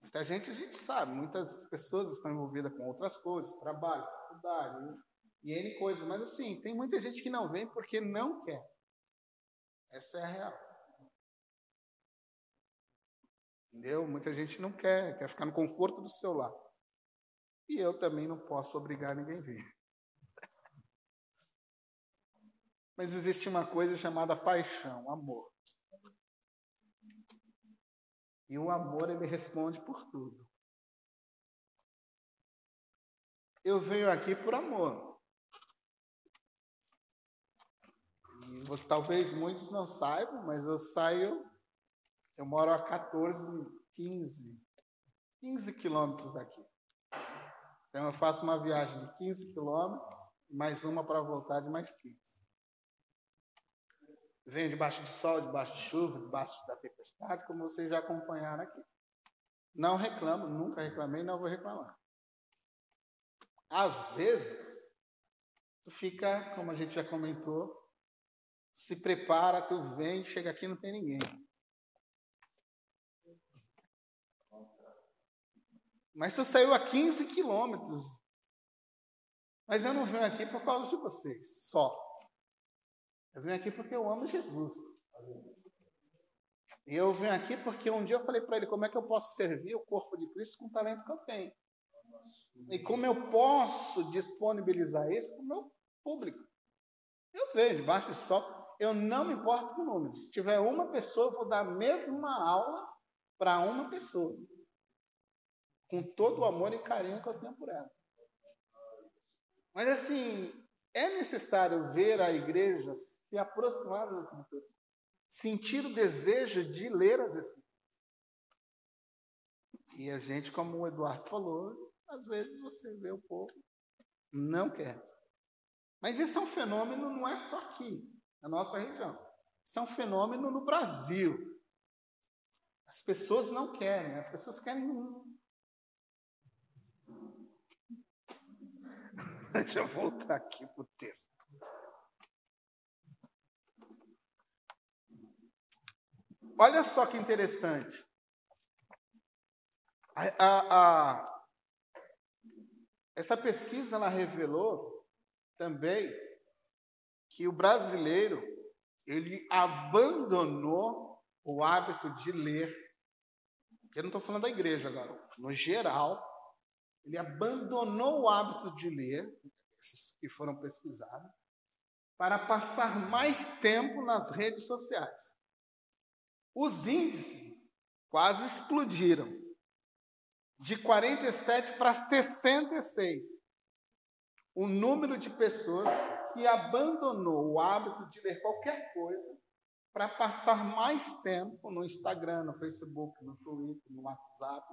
Muita gente a gente sabe, muitas pessoas estão envolvidas com outras coisas, trabalho, faculdade, e N coisas. Mas assim, tem muita gente que não vem porque não quer. Essa é a real. Entendeu? Muita gente não quer, quer ficar no conforto do seu lar. E eu também não posso obrigar ninguém a vir. Mas existe uma coisa chamada paixão, amor. E o amor, ele responde por tudo. Eu venho aqui por amor. E você, talvez muitos não saibam, mas eu saio, eu moro a 14, 15, 15 quilômetros daqui. Então eu faço uma viagem de 15 quilômetros, mais uma para voltar de mais 15. Venho debaixo de sol, debaixo de chuva, debaixo da tempestade, como vocês já acompanharam aqui. Não reclamo, nunca reclamei, não vou reclamar. Às vezes, tu fica, como a gente já comentou, se prepara, tu vem, chega aqui não tem ninguém. Mas tu saiu a 15 quilômetros. Mas eu não venho aqui por causa de vocês, só. Eu venho aqui porque eu amo Jesus. E eu venho aqui porque um dia eu falei para ele como é que eu posso servir o corpo de Cristo com o talento que eu tenho. E como eu posso disponibilizar isso para o meu público? Eu vejo, debaixo do sol, eu não me importo com números. Se tiver uma pessoa, eu vou dar a mesma aula para uma pessoa. Com todo o amor e carinho que eu tenho por ela. Mas assim, é necessário ver a igreja se aproximar das escrituras. Sentir o desejo de ler as escrituras. E a gente, como o Eduardo falou, às vezes você vê o povo, não quer. Mas esse é um fenômeno, não é só aqui, na nossa região. Isso é um fenômeno no Brasil. As pessoas não querem, as pessoas querem. Deixa eu voltar aqui para o texto. Olha só que interessante. A, a, a, essa pesquisa ela revelou também que o brasileiro ele abandonou o hábito de ler. Eu não estou falando da igreja agora, no geral, ele abandonou o hábito de ler, esses que foram pesquisados, para passar mais tempo nas redes sociais. Os índices quase explodiram, de 47 para 66. O número de pessoas que abandonou o hábito de ler qualquer coisa para passar mais tempo no Instagram, no Facebook, no Twitter, no WhatsApp,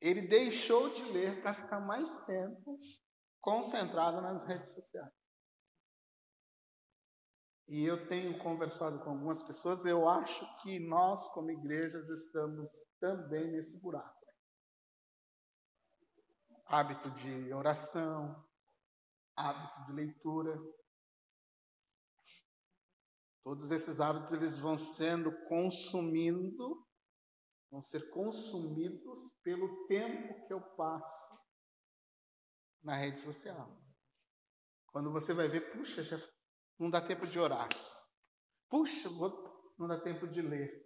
ele deixou de ler para ficar mais tempo concentrado nas redes sociais. E eu tenho conversado com algumas pessoas, eu acho que nós, como igrejas, estamos também nesse buraco. Hábito de oração, hábito de leitura. Todos esses hábitos eles vão sendo consumindo, vão ser consumidos pelo tempo que eu passo na rede social. Quando você vai ver, puxa, já não dá tempo de orar. Puxa, não dá tempo de ler.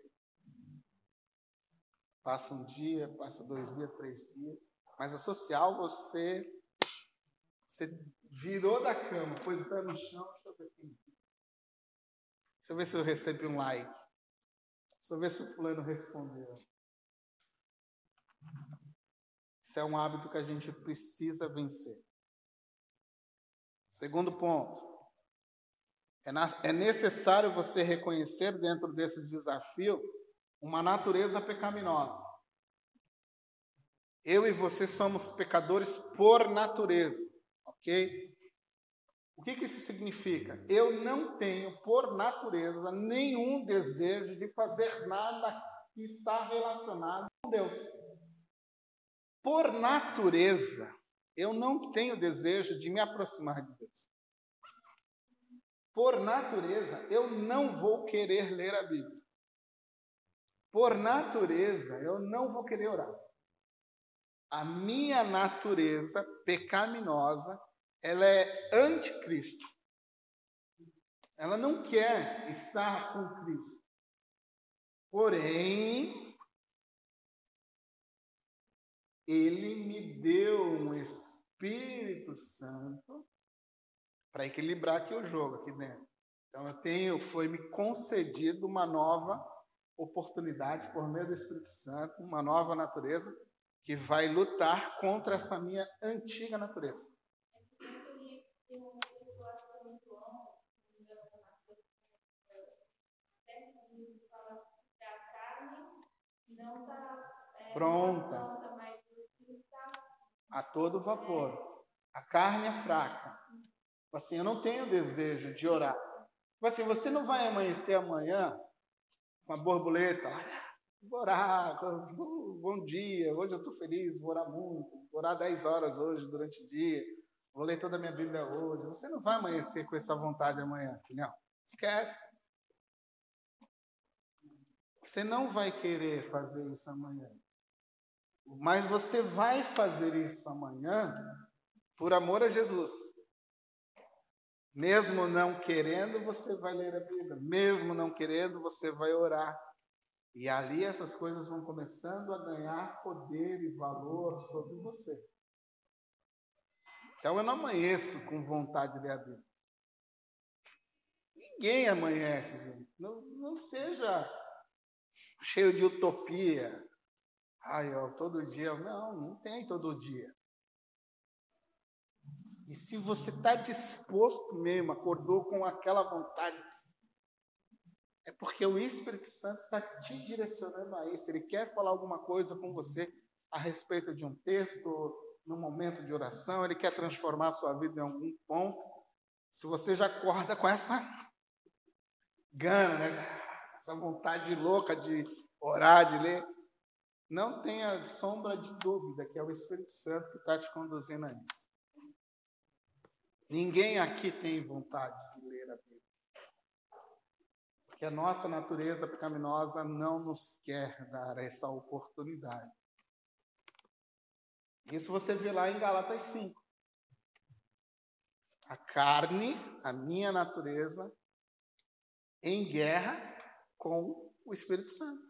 Passa um dia, passa dois dias, três dias. Mas a social, você, você virou da cama, pôs o pé no chão, deixa eu ver aqui. Deixa eu ver se eu recebi um like. Deixa eu ver se o fulano respondeu. Isso é um hábito que a gente precisa vencer. Segundo ponto. É, é necessário você reconhecer dentro desse desafio uma natureza pecaminosa. Eu e você somos pecadores por natureza, ok? O que, que isso significa? Eu não tenho, por natureza, nenhum desejo de fazer nada que está relacionado com Deus. Por natureza, eu não tenho desejo de me aproximar de Deus. Por natureza, eu não vou querer ler a Bíblia. Por natureza, eu não vou querer orar. A minha natureza pecaminosa, ela é anticristo. Ela não quer estar com Cristo. Porém, ele me deu um Espírito Santo para equilibrar aqui o jogo aqui dentro. Então eu tenho, foi me concedido uma nova oportunidade por meio do Espírito Santo, uma nova natureza que vai lutar contra essa minha antiga natureza. Pronta a todo vapor. A carne é fraca. Assim, eu não tenho desejo de orar. Assim, você não vai amanhecer amanhã com a borboleta vou orar, bom dia, hoje eu estou feliz, vou orar muito, vou orar 10 horas hoje durante o dia, vou ler toda a minha Bíblia hoje. Você não vai amanhecer com essa vontade amanhã, filhão. Esquece. Você não vai querer fazer isso amanhã. Mas você vai fazer isso amanhã por amor a Jesus. Mesmo não querendo, você vai ler a Bíblia. Mesmo não querendo, você vai orar. E ali essas coisas vão começando a ganhar poder e valor sobre você. Então eu não amanheço com vontade de ler a Bíblia. Ninguém amanhece, gente. Não, não seja cheio de utopia, Ai, ó, todo dia. Não, não tem todo dia. E se você está disposto mesmo, acordou com aquela vontade, é porque o Espírito Santo está te direcionando a isso. Ele quer falar alguma coisa com você a respeito de um texto, no momento de oração, ele quer transformar a sua vida em algum ponto. Se você já acorda com essa gana, né? essa vontade louca de orar, de ler, não tenha sombra de dúvida que é o Espírito Santo que está te conduzindo a isso. Ninguém aqui tem vontade de ler a Bíblia. que a nossa natureza pecaminosa não nos quer dar essa oportunidade. Isso você vê lá em Galatas 5. A carne, a minha natureza, em guerra com o Espírito Santo.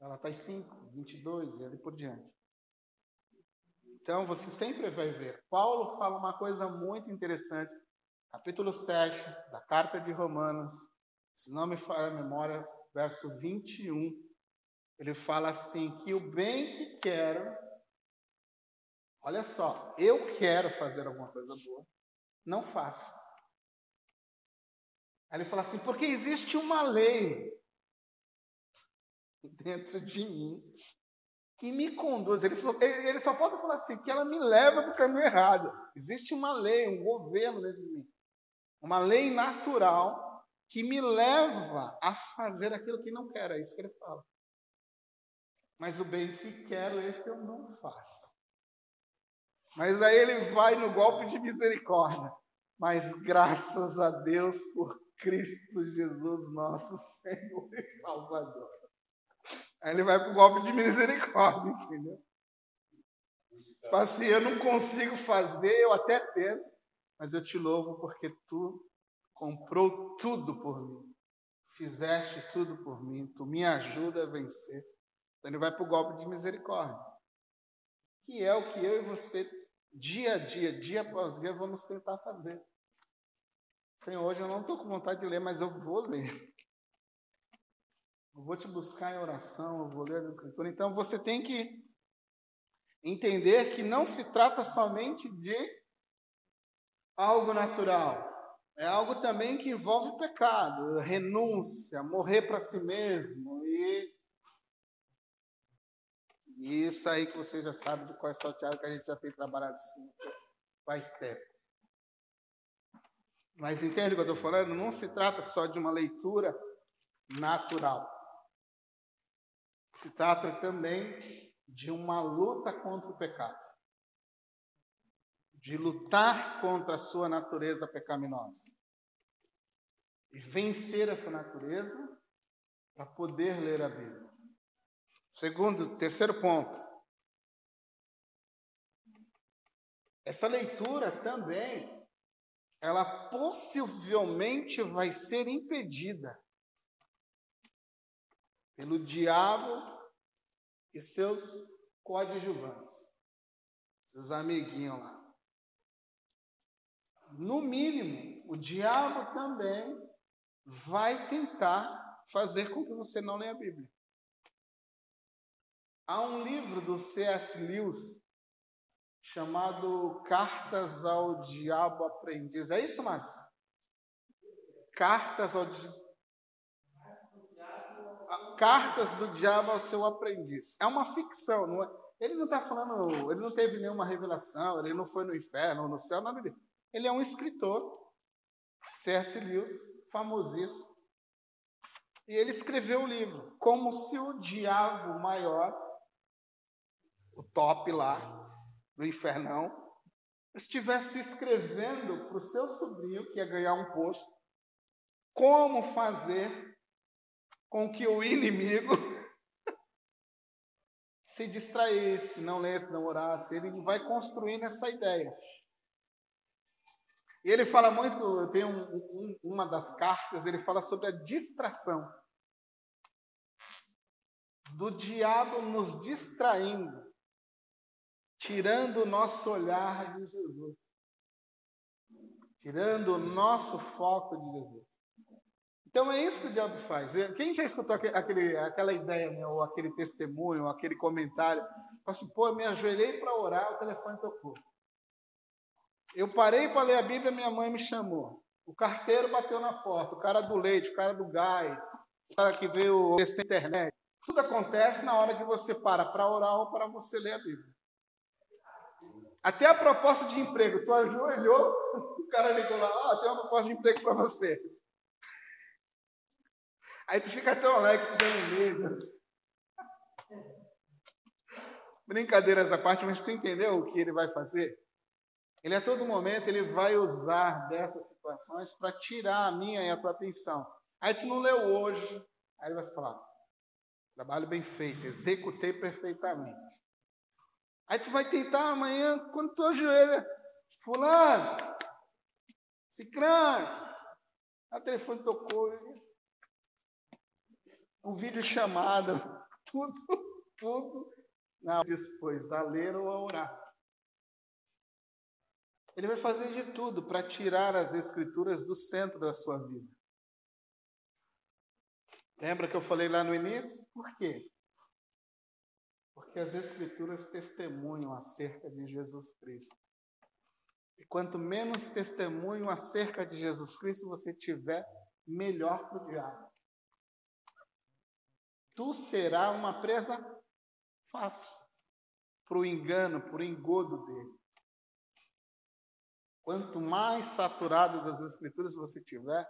Galatas 5, 22 e ali por diante. Então, você sempre vai ver. Paulo fala uma coisa muito interessante. Capítulo 7 da carta de Romanos, se não me falha a memória, verso 21. Ele fala assim: que o bem que quero, olha só, eu quero fazer alguma coisa boa, não faço. Aí ele fala assim: porque existe uma lei dentro de mim que me conduz. Ele só, ele só falta falar assim, que ela me leva para o caminho errado. Existe uma lei, um governo dentro de mim. Uma lei natural que me leva a fazer aquilo que não quero. É isso que ele fala. Mas o bem que quero, esse eu não faço. Mas aí ele vai no golpe de misericórdia. Mas graças a Deus por Cristo Jesus, nosso Senhor e Salvador. Aí ele vai para o golpe de misericórdia, entendeu? Tipo assim, eu não consigo fazer, eu até tento, mas eu te louvo porque tu comprou tudo por mim. Fizeste tudo por mim, tu me ajuda a vencer. Então ele vai para o golpe de misericórdia. Que é o que eu e você, dia a dia, dia após dia, vamos tentar fazer. Senhor, hoje eu não estou com vontade de ler, mas eu vou ler. Eu vou te buscar em oração, eu vou ler as escrituras. Então você tem que entender que não se trata somente de algo natural. É algo também que envolve pecado, renúncia, morrer para si mesmo e e isso aí que você já sabe do qual é salteado que a gente já tem trabalhado assim faz tempo. Mas entende o que eu estou falando? Não se trata só de uma leitura natural. Se trata também de uma luta contra o pecado. De lutar contra a sua natureza pecaminosa. E vencer essa natureza para poder ler a Bíblia. Segundo, terceiro ponto. Essa leitura também ela possivelmente vai ser impedida pelo diabo e seus coadjuvantes, seus amiguinhos lá. No mínimo, o diabo também vai tentar fazer com que você não leia a Bíblia. Há um livro do C.S. Lewis chamado Cartas ao Diabo Aprendiz. É isso, Márcio? Cartas ao Diabo Cartas do Diabo ao seu aprendiz. É uma ficção, não é? Ele não está falando, ele não teve nenhuma revelação, ele não foi no inferno no céu, nada disso. Ele é um escritor, C.S. Lewis, famosíssimo. E ele escreveu o livro como se o diabo maior, o top lá, do infernão, estivesse escrevendo para o seu sobrinho, que ia ganhar um posto, como fazer com que o inimigo se distraísse, não lesse, não orasse. Ele vai construindo essa ideia. E ele fala muito, tem um, um, uma das cartas, ele fala sobre a distração. Do diabo nos distraindo, tirando o nosso olhar de Jesus, tirando o nosso foco de Jesus. Então é isso que o diabo faz. Quem já escutou aquele, aquela ideia, né, ou aquele testemunho, ou aquele comentário? Assim, pô, eu me ajoelhei para orar, o telefone tocou. Eu parei para ler a Bíblia, minha mãe me chamou. O carteiro bateu na porta, o cara do leite, o cara do gás, o cara que veio descer internet. Tudo acontece na hora que você para para orar ou para você ler a Bíblia. Até a proposta de emprego, tu ajoelhou, o cara ligou lá, ó, oh, tem uma proposta de emprego para você. Aí tu fica tão alegre que tu vem medo. Brincadeiras à parte, mas tu entendeu o que ele vai fazer? Ele a todo momento ele vai usar dessas situações para tirar a minha e a tua atenção. Aí tu não leu hoje. Aí ele vai falar: trabalho bem feito, executei perfeitamente. Aí tu vai tentar amanhã, quando tu ajoelha, fulano, cicrano, o telefone tocou, um vídeo chamado, tudo, tudo, não dispôs a ler ou a orar. Ele vai fazer de tudo para tirar as escrituras do centro da sua vida. Lembra que eu falei lá no início? Por quê? Porque as escrituras testemunham acerca de Jesus Cristo. E quanto menos testemunho acerca de Jesus Cristo você tiver, melhor para o diabo. Tu será uma presa fácil para o engano, para o engodo dele. Quanto mais saturado das Escrituras você tiver,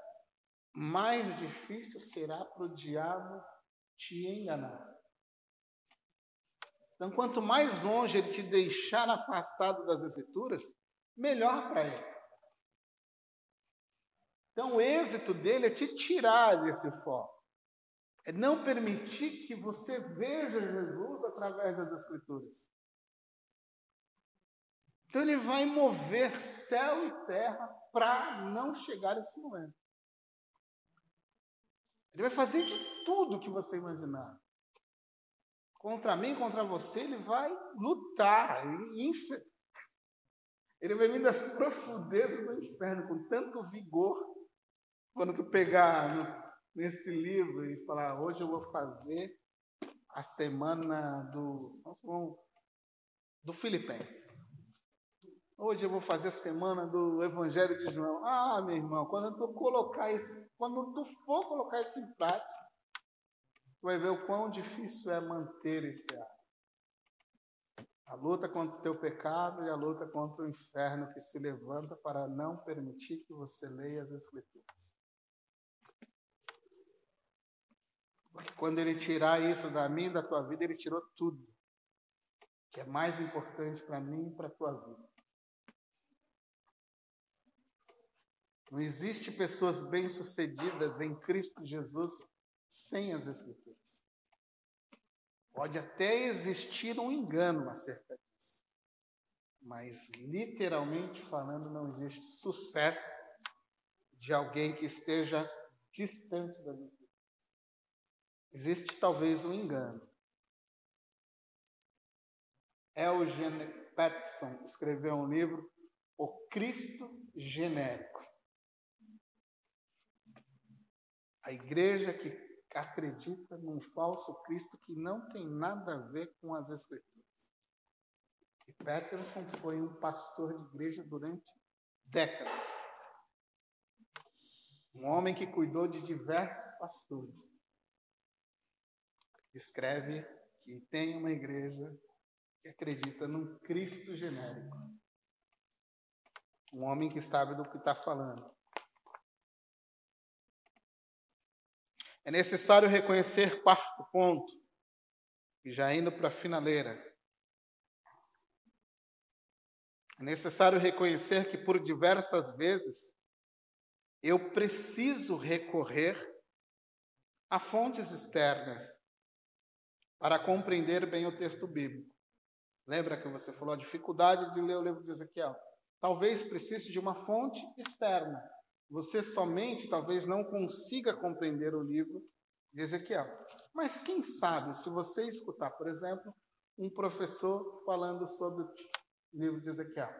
mais difícil será para o diabo te enganar. Então, quanto mais longe ele te deixar afastado das Escrituras, melhor para ele. Então, o êxito dele é te tirar desse foco. É não permitir que você veja Jesus através das Escrituras. Então ele vai mover céu e terra para não chegar a esse momento. Ele vai fazer de tudo que você imaginar. Contra mim, contra você, ele vai lutar. Ele, ele vai vir das profundezas do inferno com tanto vigor. Quando tu pegar nesse livro e falar, hoje eu vou fazer a semana do, do Filipenses. Hoje eu vou fazer a semana do Evangelho de João. Ah, meu irmão, quando tu colocar isso, quando tu for colocar isso em prática, tu vai ver o quão difícil é manter esse ato. A luta contra o teu pecado e a luta contra o inferno que se levanta para não permitir que você leia as Escrituras. Porque quando ele tirar isso da mim, da tua vida, ele tirou tudo. Que é mais importante para mim e para a tua vida. Não existe pessoas bem-sucedidas em Cristo Jesus sem as Escrituras. Pode até existir um engano acerca disso, mas literalmente falando, não existe sucesso de alguém que esteja distante das Escrituras. Existe talvez um engano. Eugene Peterson escreveu um livro, O Cristo Genérico. A igreja que acredita num falso Cristo que não tem nada a ver com as Escrituras. E Peterson foi um pastor de igreja durante décadas. Um homem que cuidou de diversos pastores. Escreve que tem uma igreja que acredita num Cristo genérico. Um homem que sabe do que está falando. É necessário reconhecer quarto ponto, e já indo para a finaleira. É necessário reconhecer que por diversas vezes eu preciso recorrer a fontes externas para compreender bem o texto bíblico. Lembra que você falou a dificuldade de ler o livro de Ezequiel? Talvez precise de uma fonte externa você somente talvez não consiga compreender o livro de Ezequiel. Mas quem sabe, se você escutar, por exemplo, um professor falando sobre o livro de Ezequiel.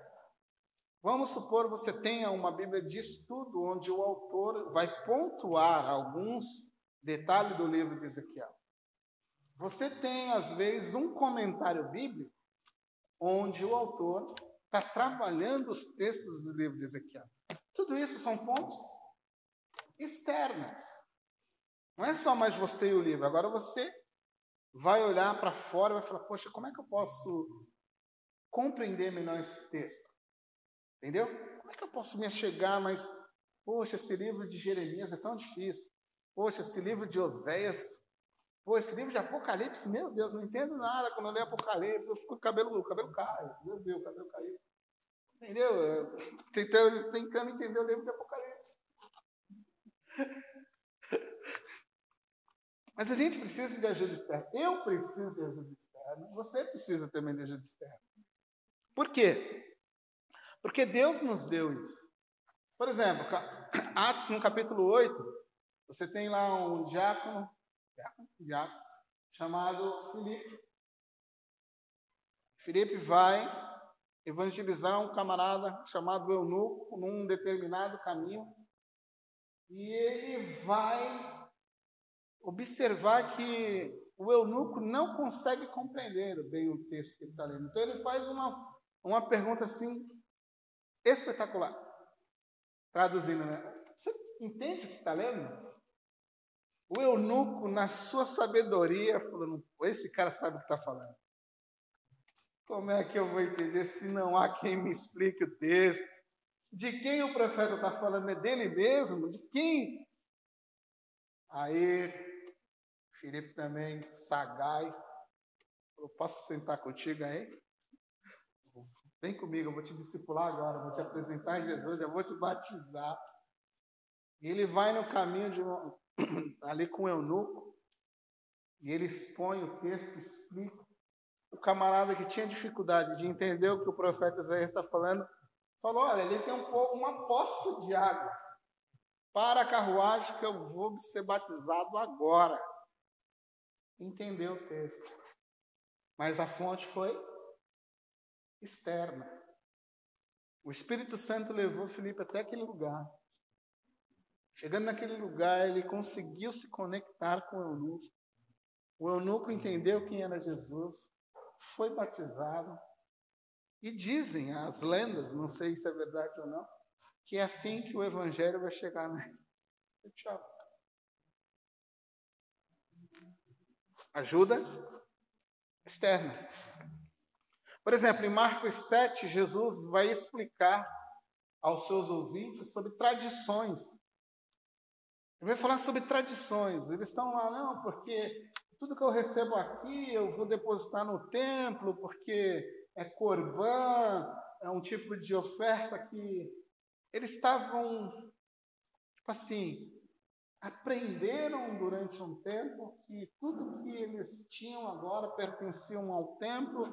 Vamos supor você tenha uma Bíblia de estudo onde o autor vai pontuar alguns detalhes do livro de Ezequiel. Você tem, às vezes, um comentário bíblico onde o autor está trabalhando os textos do livro de Ezequiel. Tudo isso são fontes externas. Não é só mais você e o livro. Agora você vai olhar para fora e vai falar: Poxa, como é que eu posso compreender melhor esse texto? Entendeu? Como é que eu posso me chegar Mas, poxa, esse livro de Jeremias é tão difícil. Poxa, esse livro de Oséias. Pô, esse livro de Apocalipse, meu Deus, não entendo nada quando eu leio Apocalipse. Eu fico com o cabelo, o cabelo cai. Meu Deus, o cabelo caiu. Entendeu? Tentando, tentando entender o livro de Apocalipse. Mas a gente precisa de ajuda externa. Eu preciso de ajuda externa. Você precisa também de ajuda externa. Por quê? Porque Deus nos deu isso. Por exemplo, Atos no capítulo 8, você tem lá um diácono, diácono chamado Filipe. Filipe vai evangelizar um camarada chamado Eunuco num determinado caminho. E ele vai observar que o eunuco não consegue compreender bem o texto que ele está lendo. Então ele faz uma, uma pergunta assim espetacular. Traduzindo, né? Você entende o que está lendo? O eunuco, na sua sabedoria, falando: esse cara sabe o que está falando. Como é que eu vou entender se não há quem me explique o texto? De quem o profeta está falando? É dele mesmo? De quem? Aí, Felipe também, sagaz. Eu posso sentar contigo aí? Vem comigo, eu vou te discipular agora, vou te apresentar Jesus, eu vou te batizar. E ele vai no caminho de uma, ali com o eunuco, e ele expõe o texto, explica o camarada que tinha dificuldade de entender o que o profeta Isaías está falando, falou: Olha, ele tem um pouco, uma poça de água para a carruagem que eu vou ser batizado agora. Entendeu o texto. Mas a fonte foi externa. O Espírito Santo levou Felipe até aquele lugar. Chegando naquele lugar, ele conseguiu se conectar com o eunuco. O eunuco entendeu quem era Jesus, foi batizado. E dizem as lendas, não sei se é verdade ou não, que é assim que o evangelho vai chegar nele. Tchau. Ajuda externa. Por exemplo, em Marcos 7, Jesus vai explicar aos seus ouvintes sobre tradições. Ele vai falar sobre tradições. Eles estão lá, não, porque tudo que eu recebo aqui eu vou depositar no templo, porque é corbã, é um tipo de oferta que eles estavam, tipo assim, aprenderam durante um tempo que tudo que eles tinham agora pertenciam ao templo.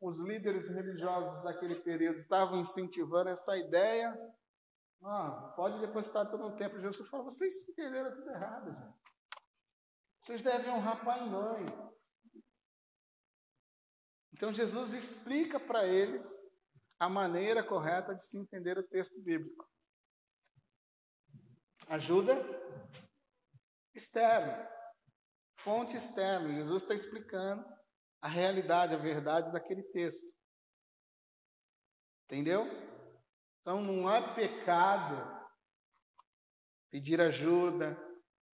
Os líderes religiosos daquele período estavam incentivando essa ideia. Ah, pode depositar tudo no templo. Jesus falou: vocês entenderam tudo errado, gente. Vocês devem honrar pai e mãe. Então Jesus explica para eles a maneira correta de se entender o texto bíblico. Ajuda externa, fonte externa. Jesus está explicando a realidade, a verdade daquele texto. Entendeu? Então não é pecado pedir ajuda,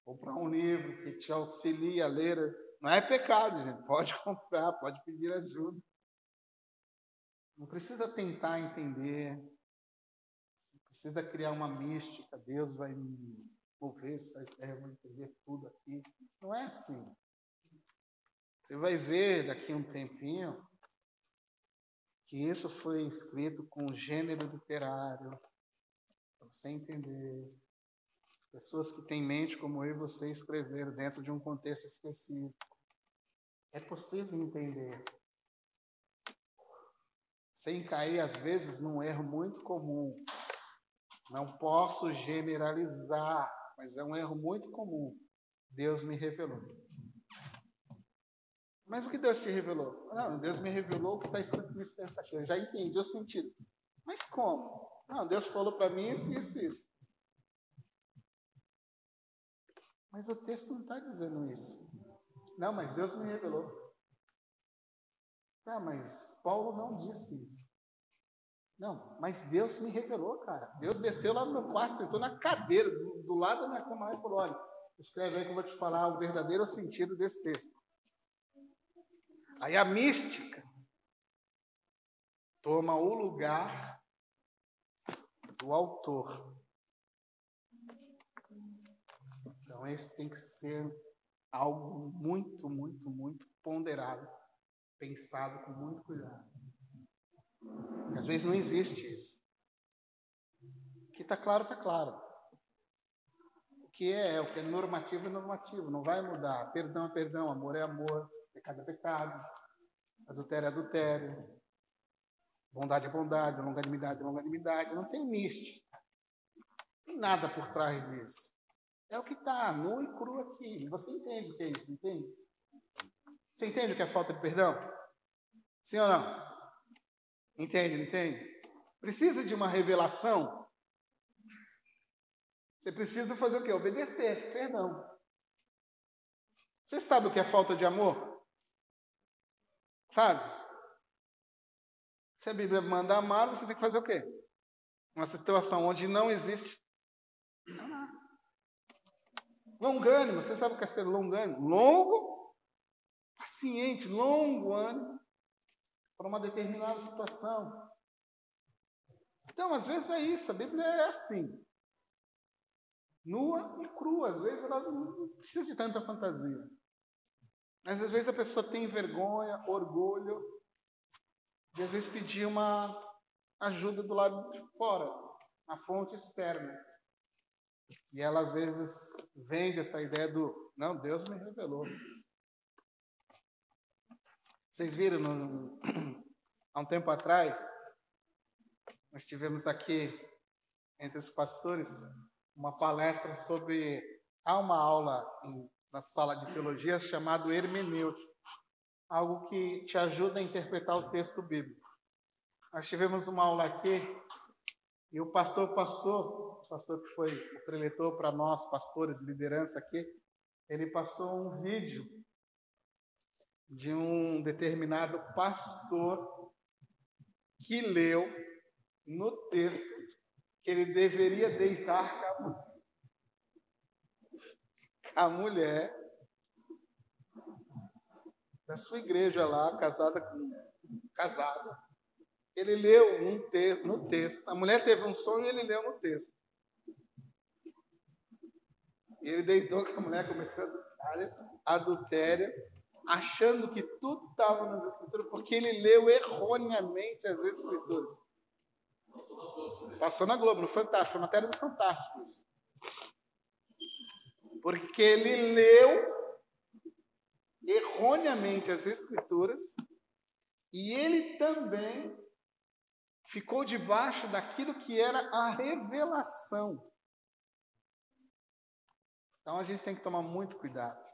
comprar um livro que te auxilia a ler. Não é pecado, gente. Pode comprar, pode pedir ajuda. Não precisa tentar entender. Não precisa criar uma mística. Deus vai me mover essa ideia, eu vou entender tudo aqui. Não é assim. Você vai ver daqui a um tempinho que isso foi escrito com gênero literário, para você entender. Pessoas que têm mente como eu e você escreveram dentro de um contexto específico. É possível entender. Sem cair, às vezes, num erro muito comum. Não posso generalizar, mas é um erro muito comum. Deus me revelou. Mas o que Deus te revelou? Não, Deus me revelou o que está escrito texto aqui. Eu já entendi o sentido. Mas como? Não, Deus falou para mim isso, isso, isso. Mas o texto não está dizendo isso. Não, mas Deus me revelou. Tá, mas Paulo não disse isso. Não, mas Deus me revelou, cara. Deus desceu lá no meu quarto, sentou na cadeira, do, do lado da minha cama e falou: olha, escreve aí que eu vou te falar o verdadeiro sentido desse texto. Aí a mística toma o lugar do autor. Então, esse tem que ser algo muito, muito, muito ponderado, pensado com muito cuidado. Porque às vezes não existe isso. O que está claro, está claro. O que é, o que é normativo é normativo, não vai mudar. Perdão é perdão, amor é amor, pecado é pecado, adultério é adultério, bondade é bondade, longanimidade é longanimidade, não tem mística. Não tem nada por trás disso. É o que está, nu e cru aqui. Você entende o que é isso, entende? Você entende o que é falta de perdão? Sim ou não? Entende, não entende? Precisa de uma revelação? Você precisa fazer o quê? Obedecer, perdão. Você sabe o que é falta de amor? Sabe? Se a Bíblia manda amar, você tem que fazer o quê? Uma situação onde não existe. Longânimo, você sabe o que é ser longânimo? Longo, paciente, longo ânimo para uma determinada situação. Então, às vezes é isso, a Bíblia é assim. Nua e crua, às vezes ela não precisa de tanta fantasia. Mas às vezes a pessoa tem vergonha, orgulho, e às vezes pedir uma ajuda do lado de fora, na fonte externa. E ela às vezes vende essa ideia do, não, Deus me revelou. Vocês viram no, há um tempo atrás, nós tivemos aqui entre os pastores uma palestra sobre há uma aula em, na sala de teologia chamado hermenêutico, algo que te ajuda a interpretar o texto bíblico. Nós tivemos uma aula aqui e o pastor passou, o pastor que foi o preletor para nós, pastores, liderança aqui, ele passou um vídeo de um determinado pastor que leu no texto que ele deveria deitar com a, a mulher da sua igreja lá, casada com casada. Ele leu um te, no texto. A mulher teve um sonho e ele leu no texto. E ele deitou com a mulher, começou a adultério, adultério achando que tudo estava nas Escrituras, porque ele leu erroneamente as Escrituras. Passou na Globo, no Fantástico, matéria do Fantástico isso. Porque ele leu erroneamente as Escrituras e ele também ficou debaixo daquilo que era a revelação. Então a gente tem que tomar muito cuidado.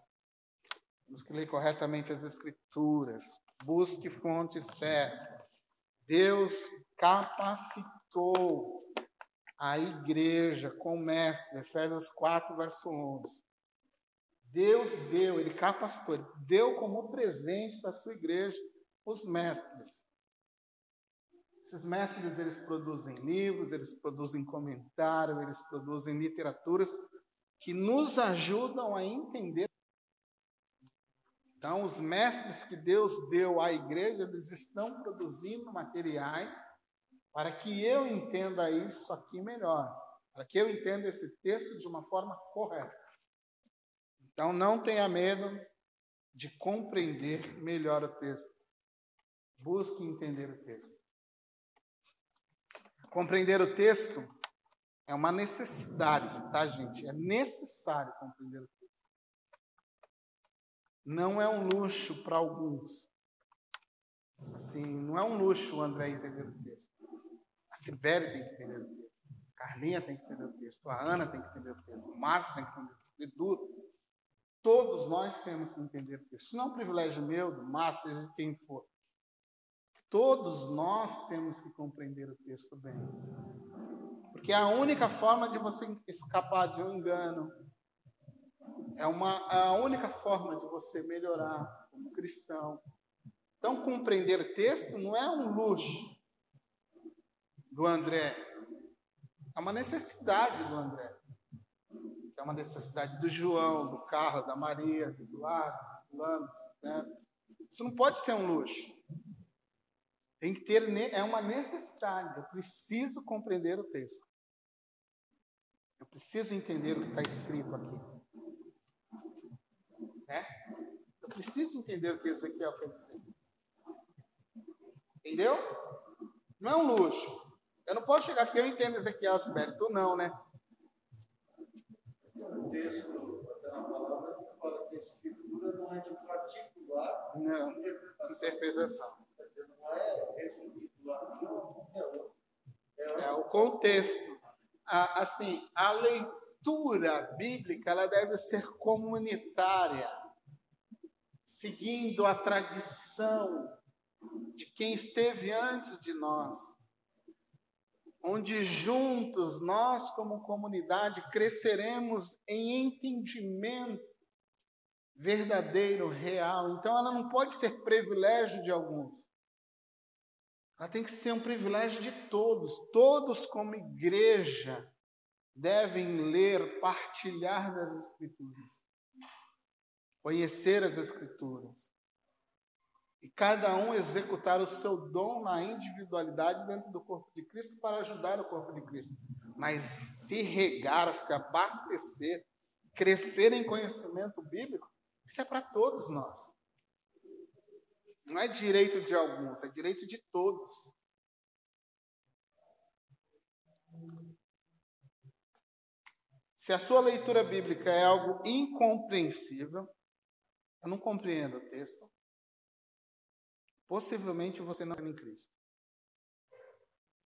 Temos que ler corretamente as Escrituras. Busque fonte externa. Deus capacitou a igreja com o mestre, Efésios 4, verso 11. Deus deu, ele capacitou, ele deu como presente para a sua igreja os mestres. Esses mestres, eles produzem livros, eles produzem comentários, eles produzem literaturas que nos ajudam a entender então, os mestres que Deus deu à igreja, eles estão produzindo materiais para que eu entenda isso aqui melhor, para que eu entenda esse texto de uma forma correta. Então, não tenha medo de compreender melhor o texto. Busque entender o texto. Compreender o texto é uma necessidade, tá, gente? É necessário compreender o texto não é um luxo para alguns. Assim, não é um luxo André entender o texto. A Sibéria tem que entender o texto. A Carlinha tem que entender o texto. A Ana tem que entender o texto. O Márcio tem que entender o texto. Edu. Todos nós temos que entender o texto. Isso não é um privilégio meu, do Márcio, seja de quem for. Todos nós temos que compreender o texto bem. Porque é a única forma de você escapar de um engano, é, uma, é a única forma de você melhorar como cristão. Então, compreender texto não é um luxo do André, é uma necessidade do André. É uma necessidade do João, do Carlos, da Maria, do Eduardo, do Lando, né? Isso não pode ser um luxo. Tem que ter, é uma necessidade. Eu preciso compreender o texto. Eu preciso entender o que está escrito aqui. Né? Eu preciso entender o que Ezequiel quer dizer. Entendeu? Não é um luxo. Eu não posso chegar, porque eu entendo Ezequiel Sibério, tu não, né? O texto da palavra fala que a escritura não é de particular. Não, interpretação. Não é resumido lá, não. É o contexto. Assim, a leitura bíblica ela deve ser comunitária, seguindo a tradição de quem esteve antes de nós onde juntos nós, como comunidade, cresceremos em entendimento verdadeiro, real. Então, ela não pode ser privilégio de alguns. Ela tem que ser um privilégio de todos. Todos, como igreja, devem ler, partilhar das Escrituras, conhecer as Escrituras. E cada um executar o seu dom na individualidade dentro do corpo de Cristo para ajudar o corpo de Cristo. Mas se regar, se abastecer, crescer em conhecimento bíblico, isso é para todos nós. Não é direito de alguns, é direito de todos. Se a sua leitura bíblica é algo incompreensível, eu não compreendo o texto, possivelmente você não está em Cristo.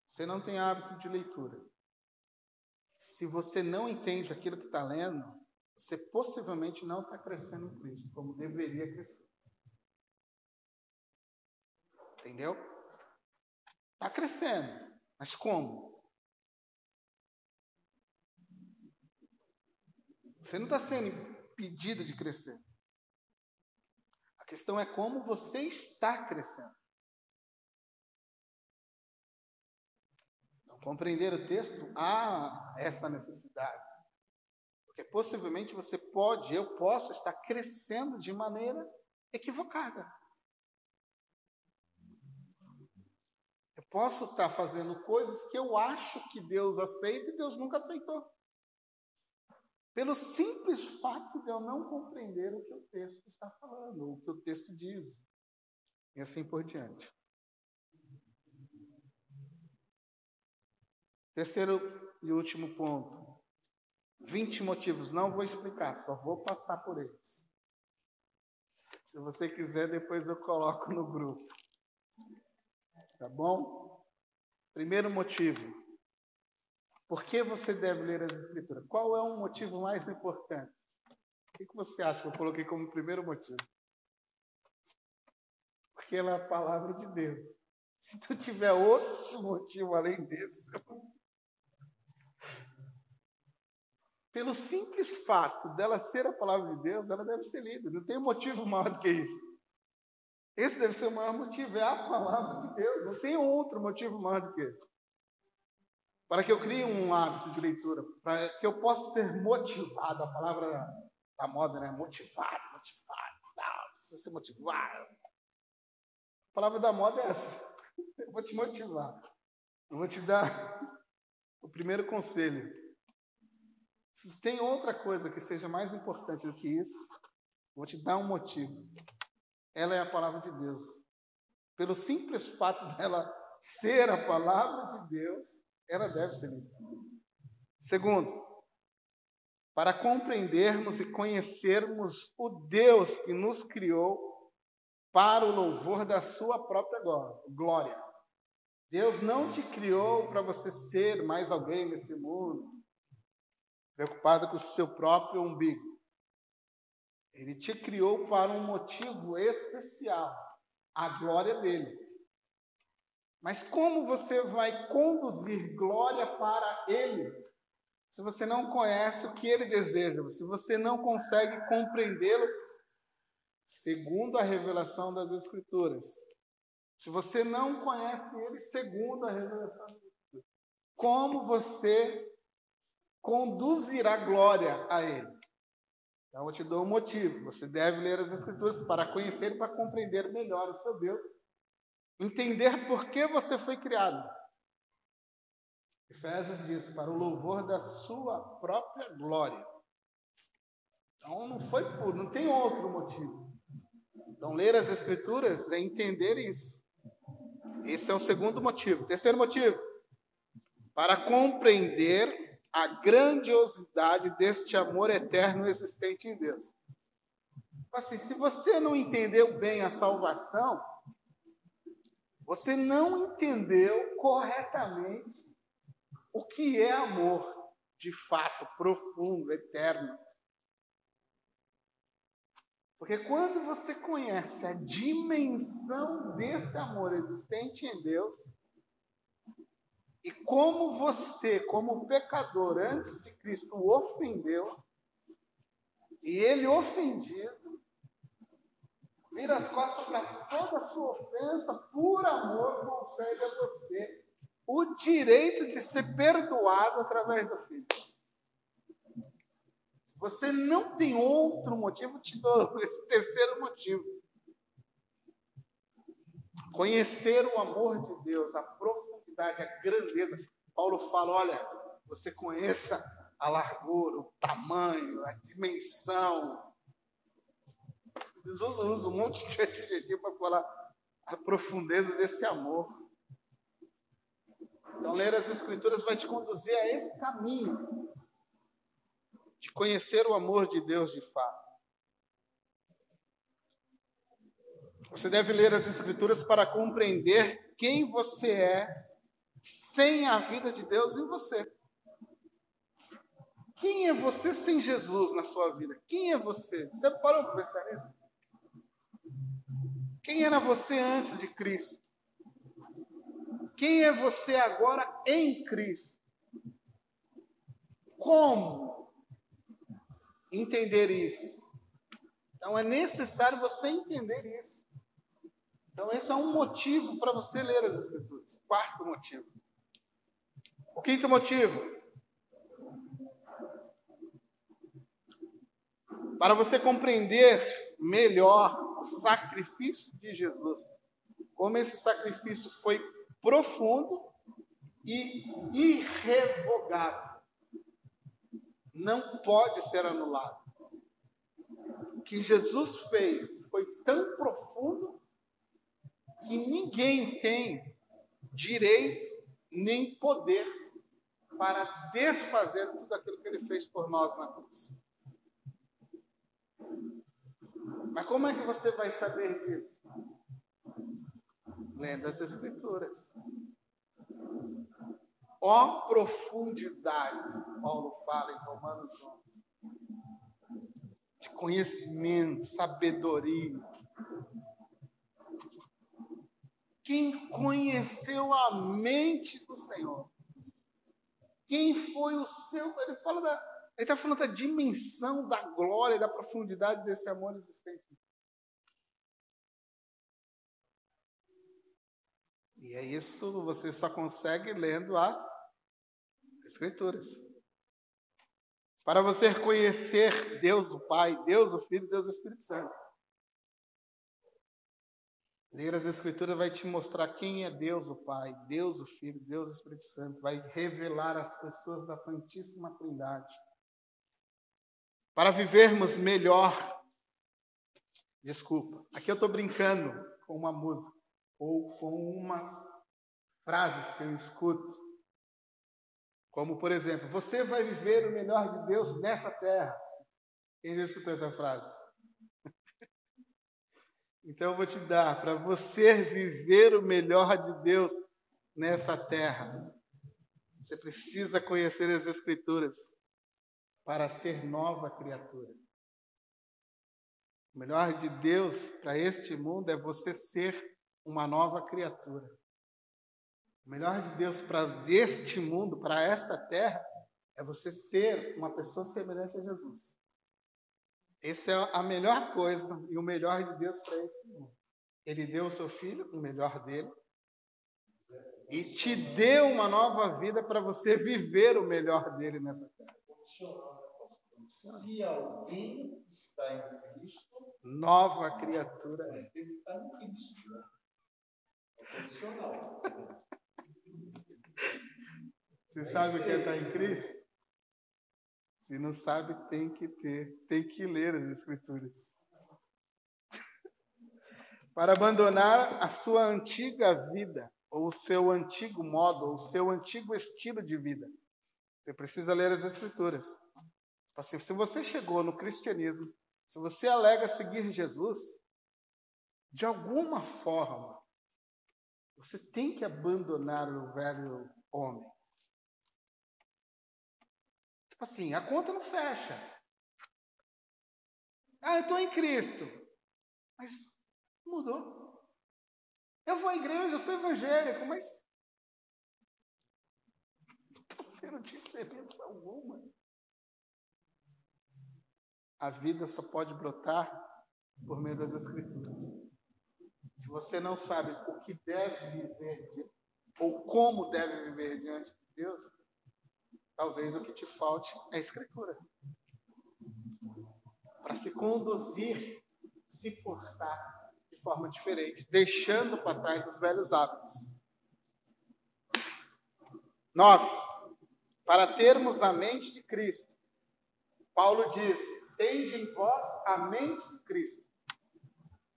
Você não tem hábito de leitura. Se você não entende aquilo que está lendo, você possivelmente não está crescendo em Cristo, como deveria crescer. Entendeu? Está crescendo, mas como? Você não está sendo pedido de crescer. Questão é como você está crescendo. Então, compreender o texto, há essa necessidade. Porque possivelmente você pode, eu posso estar crescendo de maneira equivocada. Eu posso estar fazendo coisas que eu acho que Deus aceita e Deus nunca aceitou. Pelo simples fato de eu não compreender o que o texto está falando, o que o texto diz. E assim por diante. Terceiro e último ponto. 20 motivos. Não vou explicar, só vou passar por eles. Se você quiser, depois eu coloco no grupo. Tá bom? Primeiro motivo. Por que você deve ler as Escrituras? Qual é o motivo mais importante? O que você acha que eu coloquei como primeiro motivo? Porque ela é a palavra de Deus. Se tu tiver outro motivo além desse, pelo simples fato dela ser a palavra de Deus, ela deve ser lida. Não tem motivo maior do que isso. Esse deve ser o maior motivo, é a palavra de Deus. Não tem outro motivo maior do que esse. Para que eu crie um hábito de leitura, para que eu possa ser motivado, a palavra da moda, né? Motivado, motivado, tal, precisa ser motivado. A palavra da moda é essa. Eu vou te motivar. Eu vou te dar o primeiro conselho. Se tem outra coisa que seja mais importante do que isso, vou te dar um motivo. Ela é a palavra de Deus. Pelo simples fato dela ser a palavra de Deus, ela deve ser lida. Segundo, para compreendermos e conhecermos o Deus que nos criou para o louvor da sua própria glória. Deus não te criou para você ser mais alguém nesse mundo, preocupado com o seu próprio umbigo. Ele te criou para um motivo especial, a glória dele. Mas como você vai conduzir glória para ele, se você não conhece o que ele deseja, se você não consegue compreendê-lo segundo a revelação das Escrituras? Se você não conhece ele segundo a revelação das Escrituras, como você conduzirá glória a ele? Então, eu te dou um motivo. Você deve ler as Escrituras para conhecer e para compreender melhor o seu Deus. Entender por que você foi criado. Efésios diz: para o louvor da sua própria glória. Então, não foi por, não tem outro motivo. Então, ler as Escrituras é entender isso. Esse é o segundo motivo. Terceiro motivo: para compreender a grandiosidade deste amor eterno existente em Deus. Assim, se você não entendeu bem a salvação, você não entendeu corretamente o que é amor de fato, profundo, eterno. Porque quando você conhece a dimensão desse amor existente em Deus, e como você, como pecador, antes de Cristo, o ofendeu, e ele ofendido, vira as costas para toda a sua ofensa, por amor, concede a você o direito de ser perdoado através do Filho. Se você não tem outro motivo, te dou esse terceiro motivo. Conhecer o amor de Deus, a profundidade, a grandeza. Paulo fala: olha, você conheça a largura, o tamanho, a dimensão. Eles usam, usam um monte de adjetivo para falar a profundeza desse amor. Então, ler as Escrituras vai te conduzir a esse caminho de conhecer o amor de Deus de fato. Você deve ler as Escrituras para compreender quem você é sem a vida de Deus em você. Quem é você sem Jesus na sua vida? Quem é você? Você parou para pensar nisso? Quem era você antes de Cristo? Quem é você agora em Cristo? Como entender isso? Então é necessário você entender isso. Então esse é um motivo para você ler as Escrituras. Quarto motivo. O quinto motivo. Para você compreender melhor sacrifício de Jesus, como esse sacrifício foi profundo e irrevogável. Não pode ser anulado. O que Jesus fez foi tão profundo que ninguém tem direito nem poder para desfazer tudo aquilo que ele fez por nós na cruz. Mas como é que você vai saber disso? lendo as Escrituras. Ó profundidade, Paulo fala em Romanos 11, de conhecimento, sabedoria. Quem conheceu a mente do Senhor? Quem foi o seu? Ele fala da, ele está falando da dimensão, da glória, da profundidade desse amor existente. E é isso você só consegue lendo as Escrituras. Para você conhecer Deus o Pai, Deus o Filho, Deus o Espírito Santo. Ler as Escrituras vai te mostrar quem é Deus o Pai, Deus o Filho, Deus o Espírito Santo. Vai revelar as pessoas da Santíssima Trindade. Para vivermos melhor. Desculpa, aqui eu estou brincando com uma música ou com umas frases que eu escuto. Como, por exemplo, você vai viver o melhor de Deus nessa terra. Quem já escutou essa frase? Então eu vou te dar para você viver o melhor de Deus nessa terra. Você precisa conhecer as Escrituras para ser nova criatura. O melhor de Deus para este mundo é você ser uma nova criatura. O melhor de Deus para deste mundo, para esta terra, é você ser uma pessoa semelhante a Jesus. Essa é a melhor coisa e o melhor de Deus para esse mundo. Ele deu o seu filho, o melhor dele, e te deu uma nova vida para você viver o melhor dele nessa terra. Se alguém está em Cristo, nova criatura é. Ele está em Cristo. Né? Você sabe o que é estar em Cristo? Se não sabe, tem que ter, tem que ler as Escrituras. Para abandonar a sua antiga vida, ou o seu antigo modo, ou o seu antigo estilo de vida, você precisa ler as Escrituras. Assim, se você chegou no cristianismo, Se você alega seguir Jesus, de alguma forma, você tem que abandonar o velho homem. Tipo assim, a conta não fecha. Ah, eu estou em Cristo. Mas mudou. Eu vou à igreja, eu sou evangélico, mas não estou vendo diferença alguma. A vida só pode brotar por meio das Escrituras. Se você não sabe o que deve viver ou como deve viver diante de Deus, talvez o que te falte é a Escritura para se conduzir, se portar de forma diferente, deixando para trás os velhos hábitos. Nove, para termos a mente de Cristo. Paulo diz: tende em vós a mente de Cristo.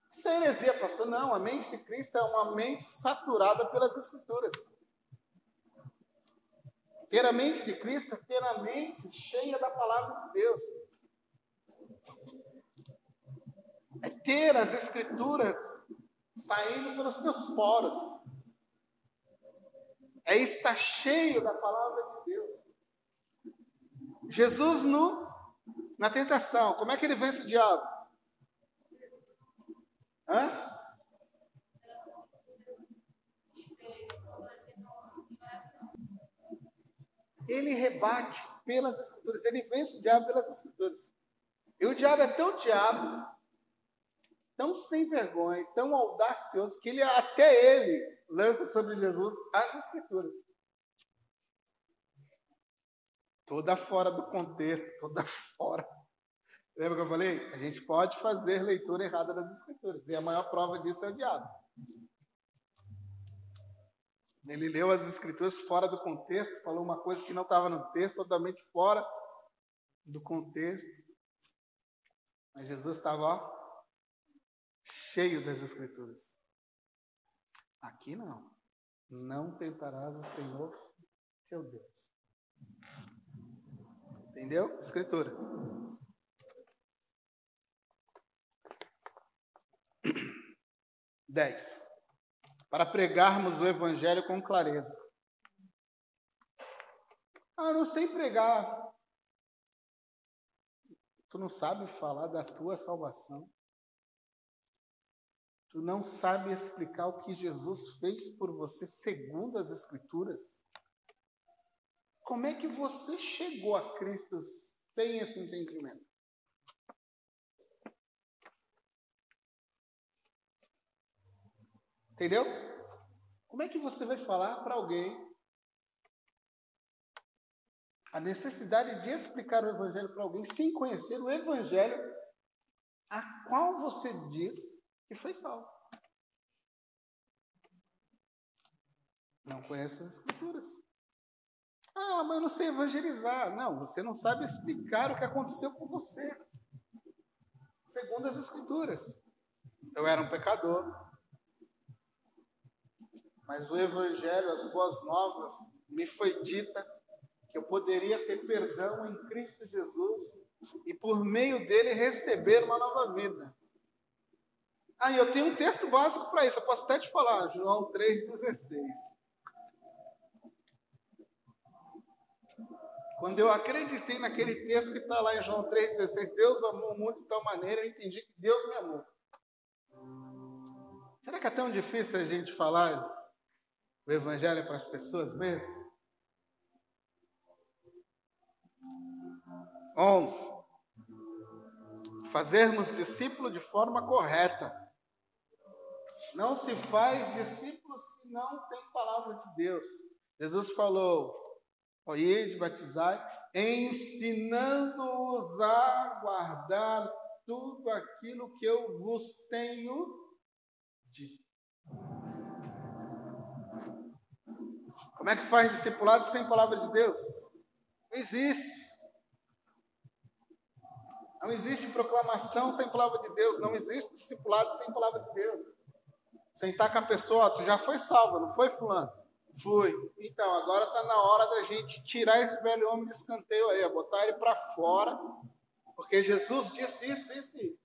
Isso é heresia, pastor. Não, a mente de Cristo é uma mente saturada pelas Escrituras. Ter a mente de Cristo é ter a mente cheia da palavra de Deus. é ter as Escrituras saindo pelos teus poros. É estar cheio da palavra de Deus. Jesus no, na tentação, como é que ele vence o diabo? Hã? Ele rebate pelas escrituras, ele vence o diabo pelas escrituras. E o diabo é tão diabo tão sem vergonha, tão audacioso, que ele até ele lança sobre Jesus as escrituras. Toda fora do contexto, toda fora. Lembra que eu falei? A gente pode fazer leitura errada das escrituras, e a maior prova disso é o diabo. Ele leu as escrituras fora do contexto, falou uma coisa que não estava no texto, totalmente fora do contexto. Mas Jesus estava, cheio das Escrituras. Aqui não. Não tentarás o Senhor teu Deus. Entendeu? Escritura. Dez. Para pregarmos o Evangelho com clareza. Ah, eu não sei pregar. Tu não sabe falar da tua salvação. Tu não sabe explicar o que Jesus fez por você segundo as Escrituras? Como é que você chegou a Cristo sem esse entendimento? Entendeu? Como é que você vai falar para alguém a necessidade de explicar o Evangelho para alguém sem conhecer o Evangelho a qual você diz e foi salvo. Não conhece as Escrituras. Ah, mas eu não sei evangelizar. Não, você não sabe explicar o que aconteceu com você. Segundo as Escrituras. Eu era um pecador. Mas o Evangelho, as boas novas, me foi dita que eu poderia ter perdão em Cristo Jesus e por meio dele receber uma nova vida. Ah, eu tenho um texto básico para isso, eu posso até te falar, João 3,16. Quando eu acreditei naquele texto que está lá em João 3,16, Deus amou o mundo de tal maneira, eu entendi que Deus me amou. Será que é tão difícil a gente falar o Evangelho para as pessoas mesmo? 11. Fazermos discípulo de forma correta. Não se faz discípulo se não tem palavra de Deus. Jesus falou: Ide, batizai, ensinando-os a guardar tudo aquilo que eu vos tenho dito. Como é que faz discipulado sem palavra de Deus? Não existe. Não existe proclamação sem palavra de Deus. Não existe discipulado sem palavra de Deus. Sentar com a pessoa, tu já foi salvo, não foi, Fulano? Fui. Então, agora está na hora da gente tirar esse velho homem de escanteio aí, botar ele para fora Porque Jesus disse isso, isso, isso.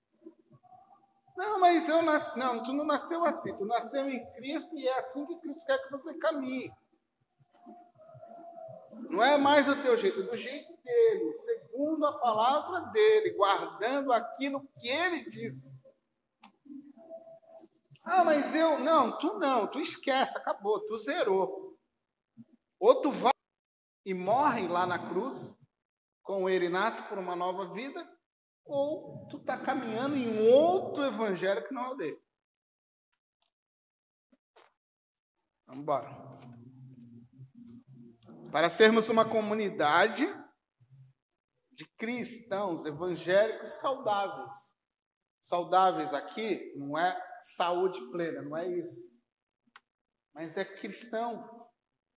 Não, mas eu nasci. Não, tu não nasceu assim. Tu nasceu em Cristo e é assim que Cristo quer que você caminhe. Não é mais o teu jeito, é do jeito dele, segundo a palavra dele, guardando aquilo que ele disse. Ah, mas eu. Não, tu não, tu esquece, acabou, tu zerou. Ou tu vai e morre lá na cruz, com ele nasce por uma nova vida, ou tu está caminhando em um outro evangelho que não é o dele. Vamos embora. Para sermos uma comunidade de cristãos evangélicos saudáveis. Saudáveis aqui não é saúde plena, não é isso. Mas é cristão,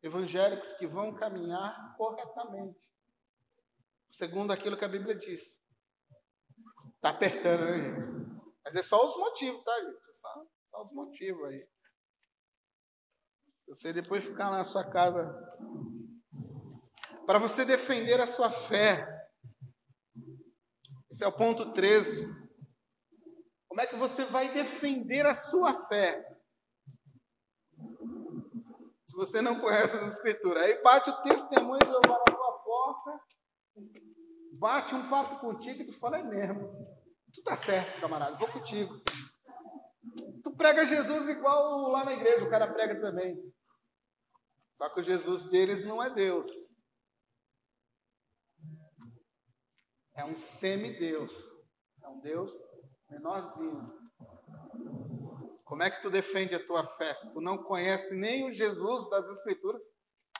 evangélicos que vão caminhar corretamente, segundo aquilo que a Bíblia diz. Está apertando, né, gente? Mas é só os motivos, tá, gente? É só, só os motivos aí. Você depois ficar na sua casa. Para você defender a sua fé. Esse é o ponto 13. Como é que você vai defender a sua fé? Se você não conhece as escrituras. Aí bate o testemunho de Jeová na tua porta, bate um papo contigo e tu fala, é mesmo. Tu tá certo, camarada, vou contigo. Tu prega Jesus igual lá na igreja, o cara prega também. Só que o Jesus deles não é Deus. É um semideus. É um Deus menorzinho. Como é que tu defende a tua fé? Se tu não conhece nem o Jesus das Escrituras,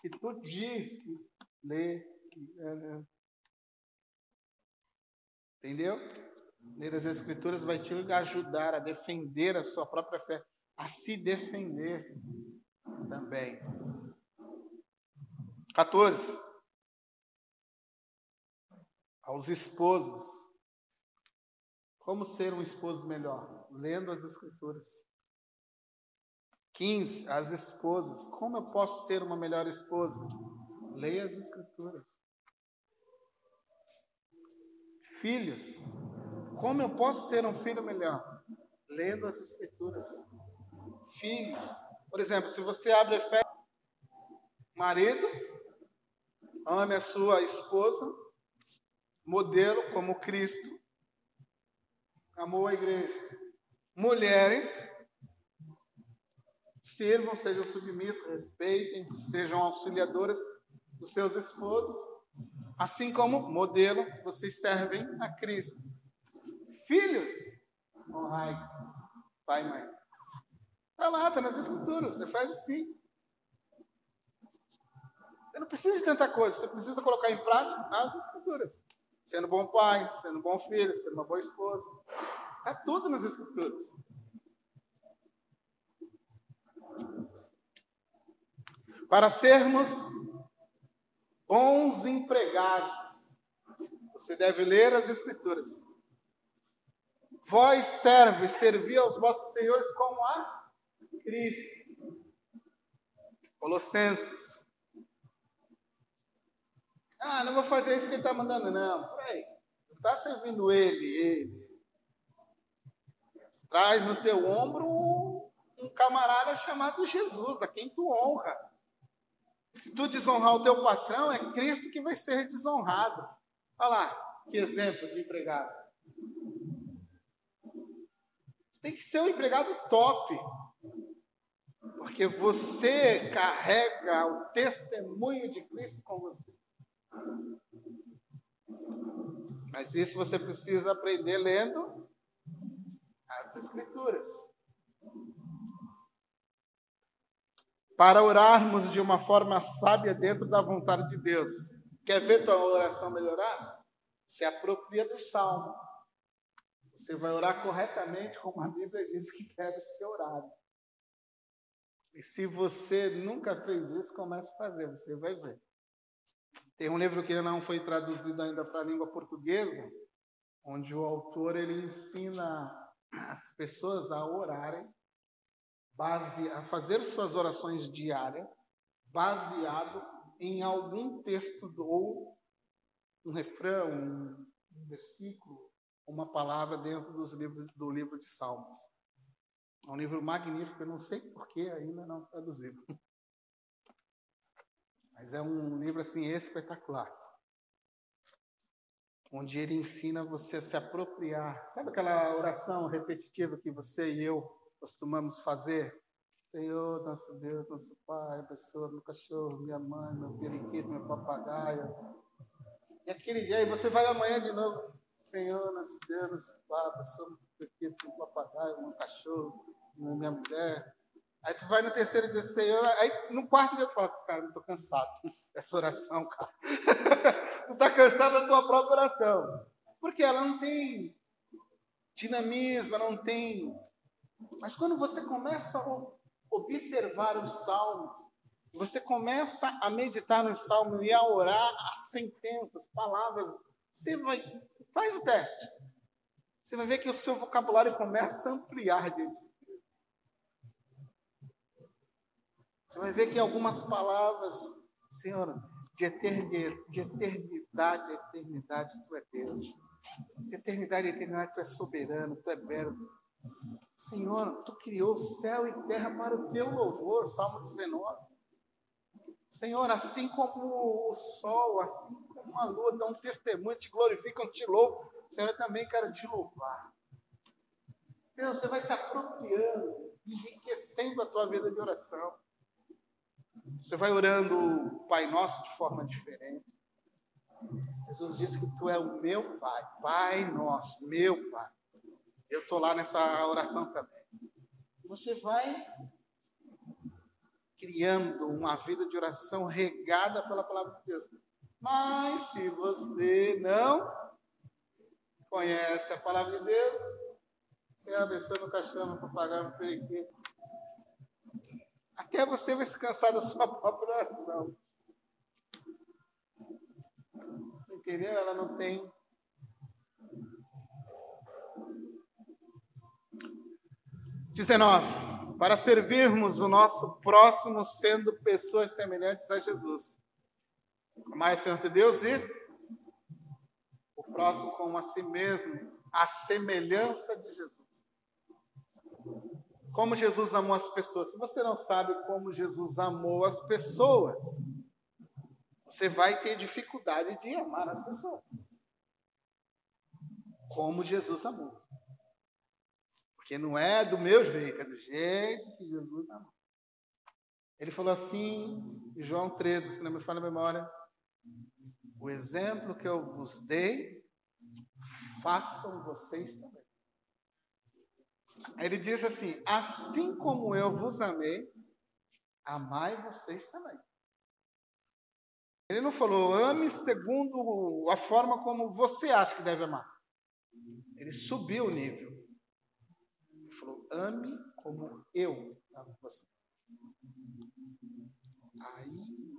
e tu diz que lê. É, é. Entendeu? Ler as Escrituras vai te ajudar a defender a sua própria fé, a se defender também. 14. Aos esposos, como ser um esposo melhor? Lendo as Escrituras. 15. As esposas. Como eu posso ser uma melhor esposa? Leia as Escrituras. Filhos. Como eu posso ser um filho melhor? Lendo as Escrituras. Filhos. Por exemplo, se você abre fé, marido, ame a sua esposa, modelo como Cristo amou a igreja. Mulheres, sirvam, sejam submissas, respeitem, sejam auxiliadoras dos seus esposos, assim como modelo, vocês servem a Cristo. Filhos, honrai pai e mãe. Está lá, está nas escrituras, você faz assim. Você não precisa de tanta coisa, você precisa colocar em prática as escrituras. Sendo bom pai, sendo bom filho, sendo uma boa esposa. É tudo nas Escrituras. Para sermos bons empregados, você deve ler as Escrituras. Vós serve, servi aos vossos senhores como a Cristo. Colossenses ah, não vou fazer isso que ele está mandando, não. Peraí. Não está servindo ele, ele. Traz no teu ombro um camarada chamado Jesus, a quem tu honra. Se tu desonrar o teu patrão, é Cristo que vai ser desonrado. Olha lá, que exemplo de empregado. Tem que ser um empregado top. Porque você carrega o testemunho de Cristo com você. Mas isso você precisa aprender lendo as Escrituras. Para orarmos de uma forma sábia dentro da vontade de Deus. Quer ver tua oração melhorar? Se apropria do salmo. Você vai orar corretamente como a Bíblia diz que deve ser orado. E se você nunca fez isso, comece a fazer, você vai ver. Tem um livro que não foi traduzido ainda para a língua portuguesa, onde o autor ele ensina as pessoas a orarem, base, a fazer suas orações diárias, baseado em algum texto ou um refrão, um versículo, uma palavra dentro dos livros, do livro de Salmos. É um livro magnífico, eu não sei por que ainda não traduzido. Mas é um livro assim espetacular. Onde ele ensina você a se apropriar. Sabe aquela oração repetitiva que você e eu costumamos fazer? Senhor, nosso Deus, nosso Pai, pessoa, meu cachorro, minha mãe, meu periquito, meu papagaio. E aquele dia, e você vai amanhã de novo. Senhor, nosso Deus, nosso Pai, pessoa, meu periquito, meu papagaio, meu cachorro, minha mulher. Aí tu vai no terceiro dia, Senhor, aí no quarto dia tu fala, cara, eu tô cansado dessa oração, cara. tu tá cansado da tua própria oração. Porque ela não tem dinamismo, não tem. Mas quando você começa a observar os salmos, você começa a meditar nos salmos e a orar as sentenças, palavras, você vai, faz o teste. Você vai ver que o seu vocabulário começa a ampliar diante Você vai ver que algumas palavras, Senhor, de eternidade, de eternidade eternidade, Tu é Deus. De eternidade eternidade, Tu é soberano, Tu é belo. Senhor, Tu criou céu e terra para o Teu louvor, Salmo 19. Senhor, assim como o sol, assim como a lua dão um testemunho, te glorificam, te louvam, Senhor, eu também quero te louvar. Deus, você vai se apropriando, enriquecendo a tua vida de oração. Você vai orando o Pai Nosso de forma diferente. Jesus disse que tu é o meu Pai, Pai Nosso, meu Pai. Eu estou lá nessa oração também. Você vai criando uma vida de oração regada pela palavra de Deus. Mas se você não conhece a palavra de Deus, você abençoa o cachorro, no papagaio, no periquito, até você vai se cansar da sua própria oração. Entendeu? Ela não tem. Dezenove. Para servirmos o nosso próximo sendo pessoas semelhantes a Jesus. Amar o Senhor de Deus e o próximo como a si mesmo, a semelhança de Jesus. Como Jesus amou as pessoas. Se você não sabe como Jesus amou as pessoas, você vai ter dificuldade de amar as pessoas. Como Jesus amou. Porque não é do meu jeito, é do jeito que Jesus amou. Ele falou assim, em João 13, se não me falha a memória: O exemplo que eu vos dei, façam vocês também. Ele diz assim: Assim como eu vos amei, amai vocês também. Ele não falou, ame segundo a forma como você acha que deve amar. Ele subiu o nível. Ele falou, ame como eu amo você. Aí,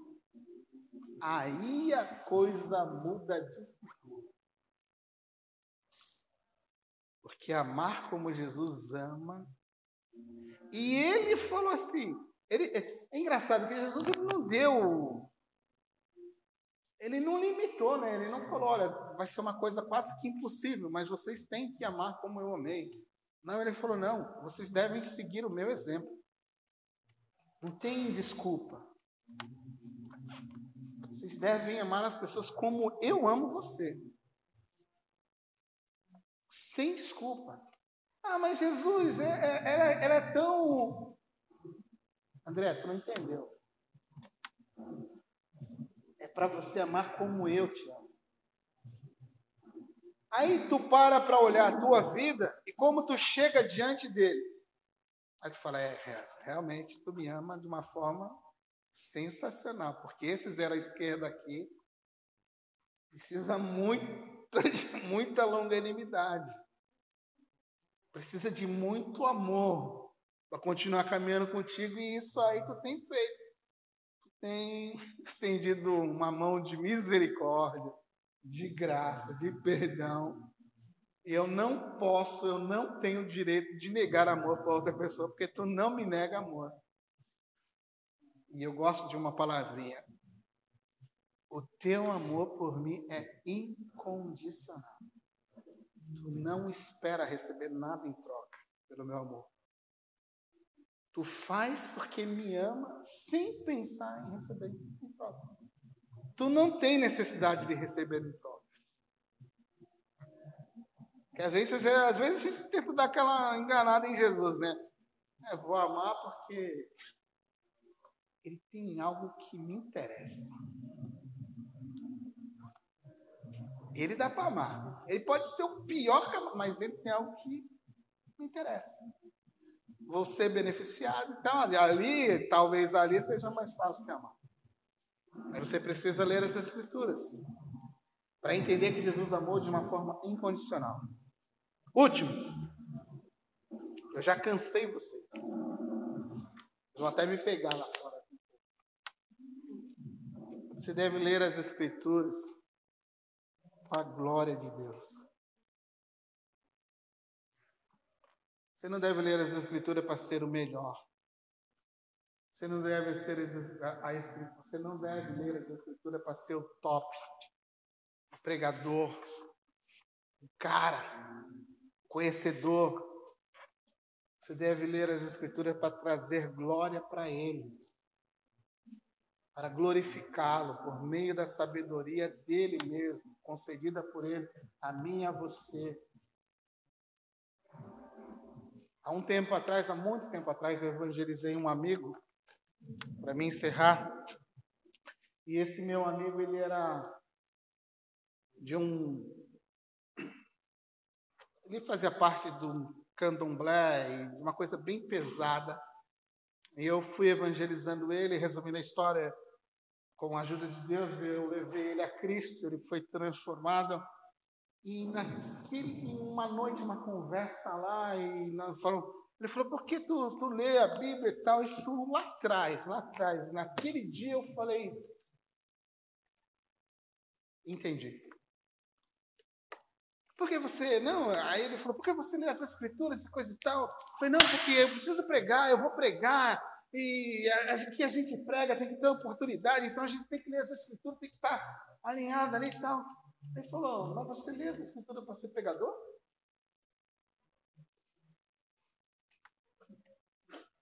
aí a coisa muda de que amar como Jesus ama. E ele falou assim, ele, é engraçado que Jesus ele não deu, ele não limitou, né? Ele não falou, olha, vai ser uma coisa quase que impossível, mas vocês têm que amar como eu amei. Não, ele falou, não, vocês devem seguir o meu exemplo. Não tem desculpa. Vocês devem amar as pessoas como eu amo você sem desculpa. Ah, mas Jesus, é, é, ela, ela é tão. André, tu não entendeu. É para você amar como eu te amo. Aí tu para para olhar a tua vida e como tu chega diante dele. Aí tu fala, é, é, realmente tu me ama de uma forma sensacional, porque esse zero à esquerda aqui precisa muito de muita longanimidade. Precisa de muito amor para continuar caminhando contigo e isso aí tu tem feito. Tu tem estendido uma mão de misericórdia, de graça, de perdão. Eu não posso, eu não tenho o direito de negar amor para outra pessoa, porque tu não me nega amor. E eu gosto de uma palavrinha. O teu amor por mim é incondicional. Tu não espera receber nada em troca pelo meu amor. Tu faz porque me ama sem pensar em receber em troca. Tu não tem necessidade de receber em troca. Que a gente, às vezes, a gente tenta dar aquela enganada em Jesus, né? É, vou amar porque ele tem algo que me interessa. Ele dá para amar. Ele pode ser o pior, mas ele tem algo que me interessa. Vou ser beneficiado. Então, ali, talvez ali seja mais fácil que amar. Mas você precisa ler as Escrituras para entender que Jesus amou de uma forma incondicional. Último. Eu já cansei vocês. Vão até me pegar lá fora. Você deve ler as Escrituras para a glória de Deus. Você não deve ler as Escrituras para ser o melhor. Você não deve ser a, escritura, você não deve ler as Escrituras para ser o top, o pregador, o cara, conhecedor. Você deve ler as Escrituras para trazer glória para Ele, para glorificá-lo por meio da sabedoria dele mesmo, concedida por Ele a mim e a você. Há um tempo atrás, há muito tempo atrás, eu evangelizei um amigo, para me encerrar, e esse meu amigo, ele era de um. Ele fazia parte do candomblé, uma coisa bem pesada. E eu fui evangelizando ele, resumindo a história, com a ajuda de Deus, eu levei ele a Cristo, ele foi transformado. E naquele, uma noite, uma conversa lá, e nós falamos, ele falou, por que tu, tu lê a Bíblia e tal? Isso lá atrás, lá atrás. Naquele dia eu falei, entendi. Por que você, não, aí ele falou, por que você lê essas escrituras e coisa e tal? Eu falei, não, porque eu preciso pregar, eu vou pregar, e o que a gente prega tem que ter oportunidade, então a gente tem que ler as escrituras, tem que estar alinhado ali e tal. Ele falou, mas você lê as escrituras para ser pregador?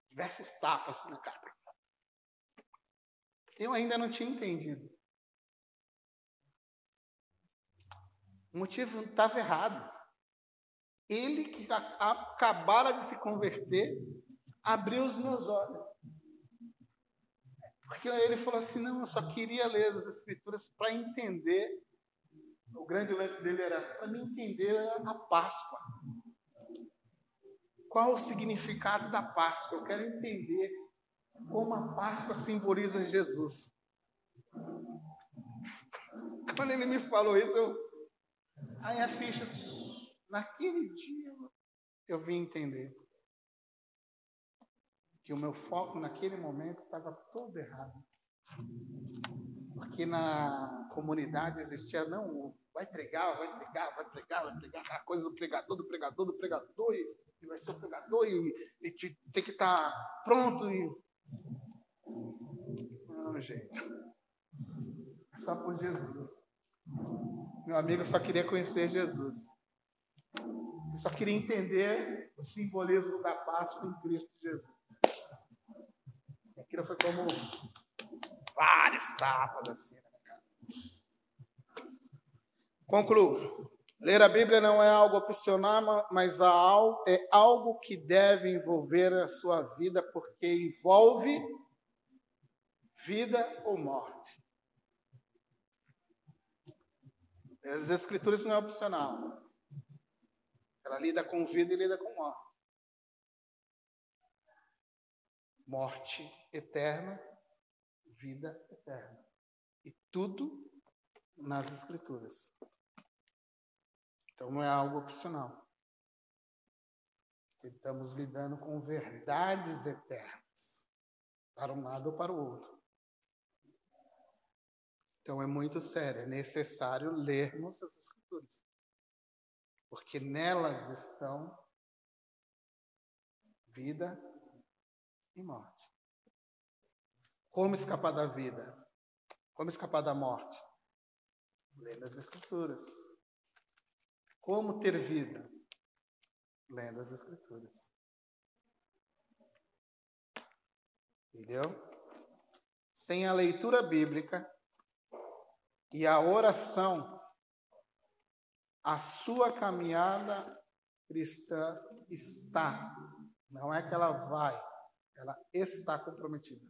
Diversos tapas na cara. Eu ainda não tinha entendido. O motivo estava errado. Ele que acabara de se converter, abriu os meus olhos. Porque ele falou assim: não, eu só queria ler as Escrituras para entender. O grande lance dele era para me entender a Páscoa. Qual o significado da Páscoa? Eu quero entender como a Páscoa simboliza Jesus. Quando ele me falou isso, eu Aí a ficha, naquele dia, eu vim entender que o meu foco naquele momento estava todo errado. Porque na comunidade existia, não, vai pregar, vai pregar, vai pregar, vai pregar, aquela coisa do pregador, do pregador, do pregador, e, e vai ser o pregador, e, e tem que estar tá pronto. E... Não, gente. É só por Jesus. Meu amigo só queria conhecer Jesus. Eu só queria entender o simbolismo da Páscoa em Cristo Jesus. Aquilo foi como vários tapas assim. Né, Concluo. Ler a Bíblia não é algo opcional, mas é algo que deve envolver a sua vida, porque envolve vida ou morte. As escrituras não é opcional. Ela lida com vida e lida com morte. Morte eterna, vida eterna. E tudo nas escrituras. Então não é algo opcional. Estamos lidando com verdades eternas, para um lado ou para o outro. Então é muito sério, é necessário lermos as Escrituras, porque nelas estão vida e morte. Como escapar da vida? Como escapar da morte? Lendo as Escrituras. Como ter vida? Lendo as Escrituras. Entendeu? Sem a leitura bíblica e a oração, a sua caminhada cristã está. Não é que ela vai, ela está comprometida.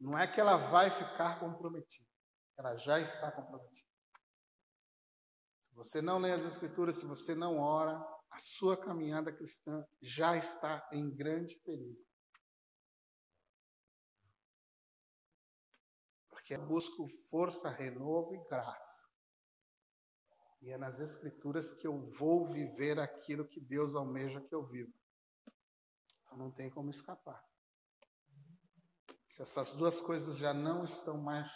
Não é que ela vai ficar comprometida, ela já está comprometida. Se você não lê as Escrituras, se você não ora, a sua caminhada cristã já está em grande perigo. Porque eu busco força, renovo e graça. E é nas Escrituras que eu vou viver aquilo que Deus almeja que eu viva. Então não tem como escapar. Se essas duas coisas já não estão mais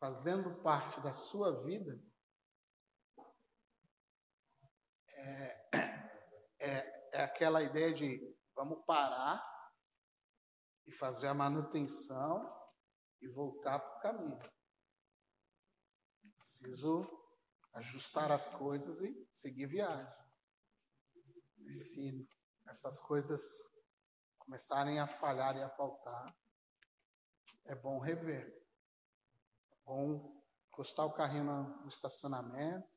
fazendo parte da sua vida, é, é, é aquela ideia de vamos parar e fazer a manutenção e voltar para o caminho. Preciso ajustar as coisas e seguir viagem. E se essas coisas começarem a falhar e a faltar, é bom rever. É bom encostar o carrinho no estacionamento.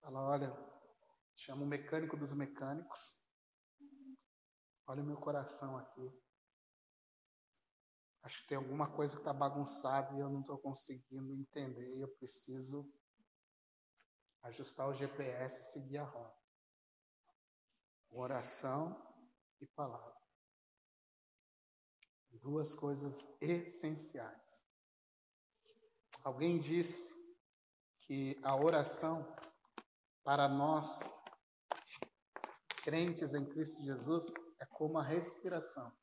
Falar, olha, chama o mecânico dos mecânicos. Olha o meu coração aqui. Acho que tem alguma coisa que está bagunçada e eu não estou conseguindo entender. Eu preciso ajustar o GPS e seguir a rota. Oração e palavra. Duas coisas essenciais. Alguém disse que a oração para nós crentes em Cristo Jesus é como a respiração.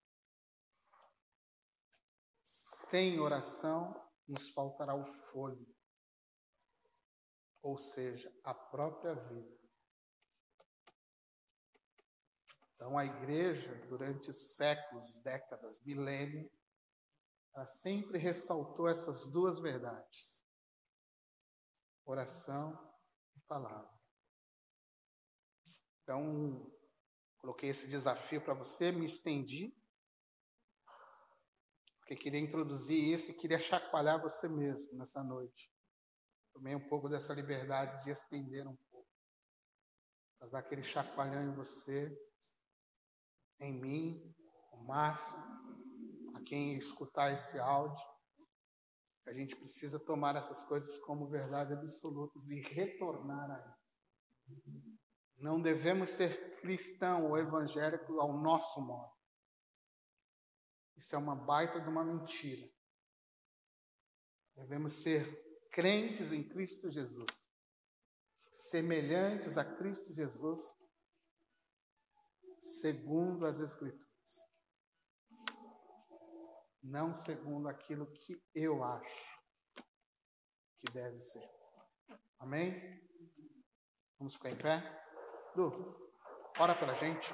Sem oração nos faltará o fôlego ou seja, a própria vida. Então, a igreja, durante séculos, décadas, milênios, ela sempre ressaltou essas duas verdades: oração e palavra. Então, coloquei esse desafio para você, me estendi, porque queria introduzir isso e queria chacoalhar você mesmo nessa noite. Tomei um pouco dessa liberdade de estender um pouco. Para dar aquele chacoalhão em você, em mim, o Márcio, a quem escutar esse áudio. A gente precisa tomar essas coisas como verdade absolutas e retornar a elas. Não devemos ser cristão ou evangélico ao nosso modo. Isso é uma baita de uma mentira. Devemos ser crentes em Cristo Jesus, semelhantes a Cristo Jesus, segundo as Escrituras. Não segundo aquilo que eu acho que deve ser. Amém? Vamos ficar em pé? Du, ora pela gente.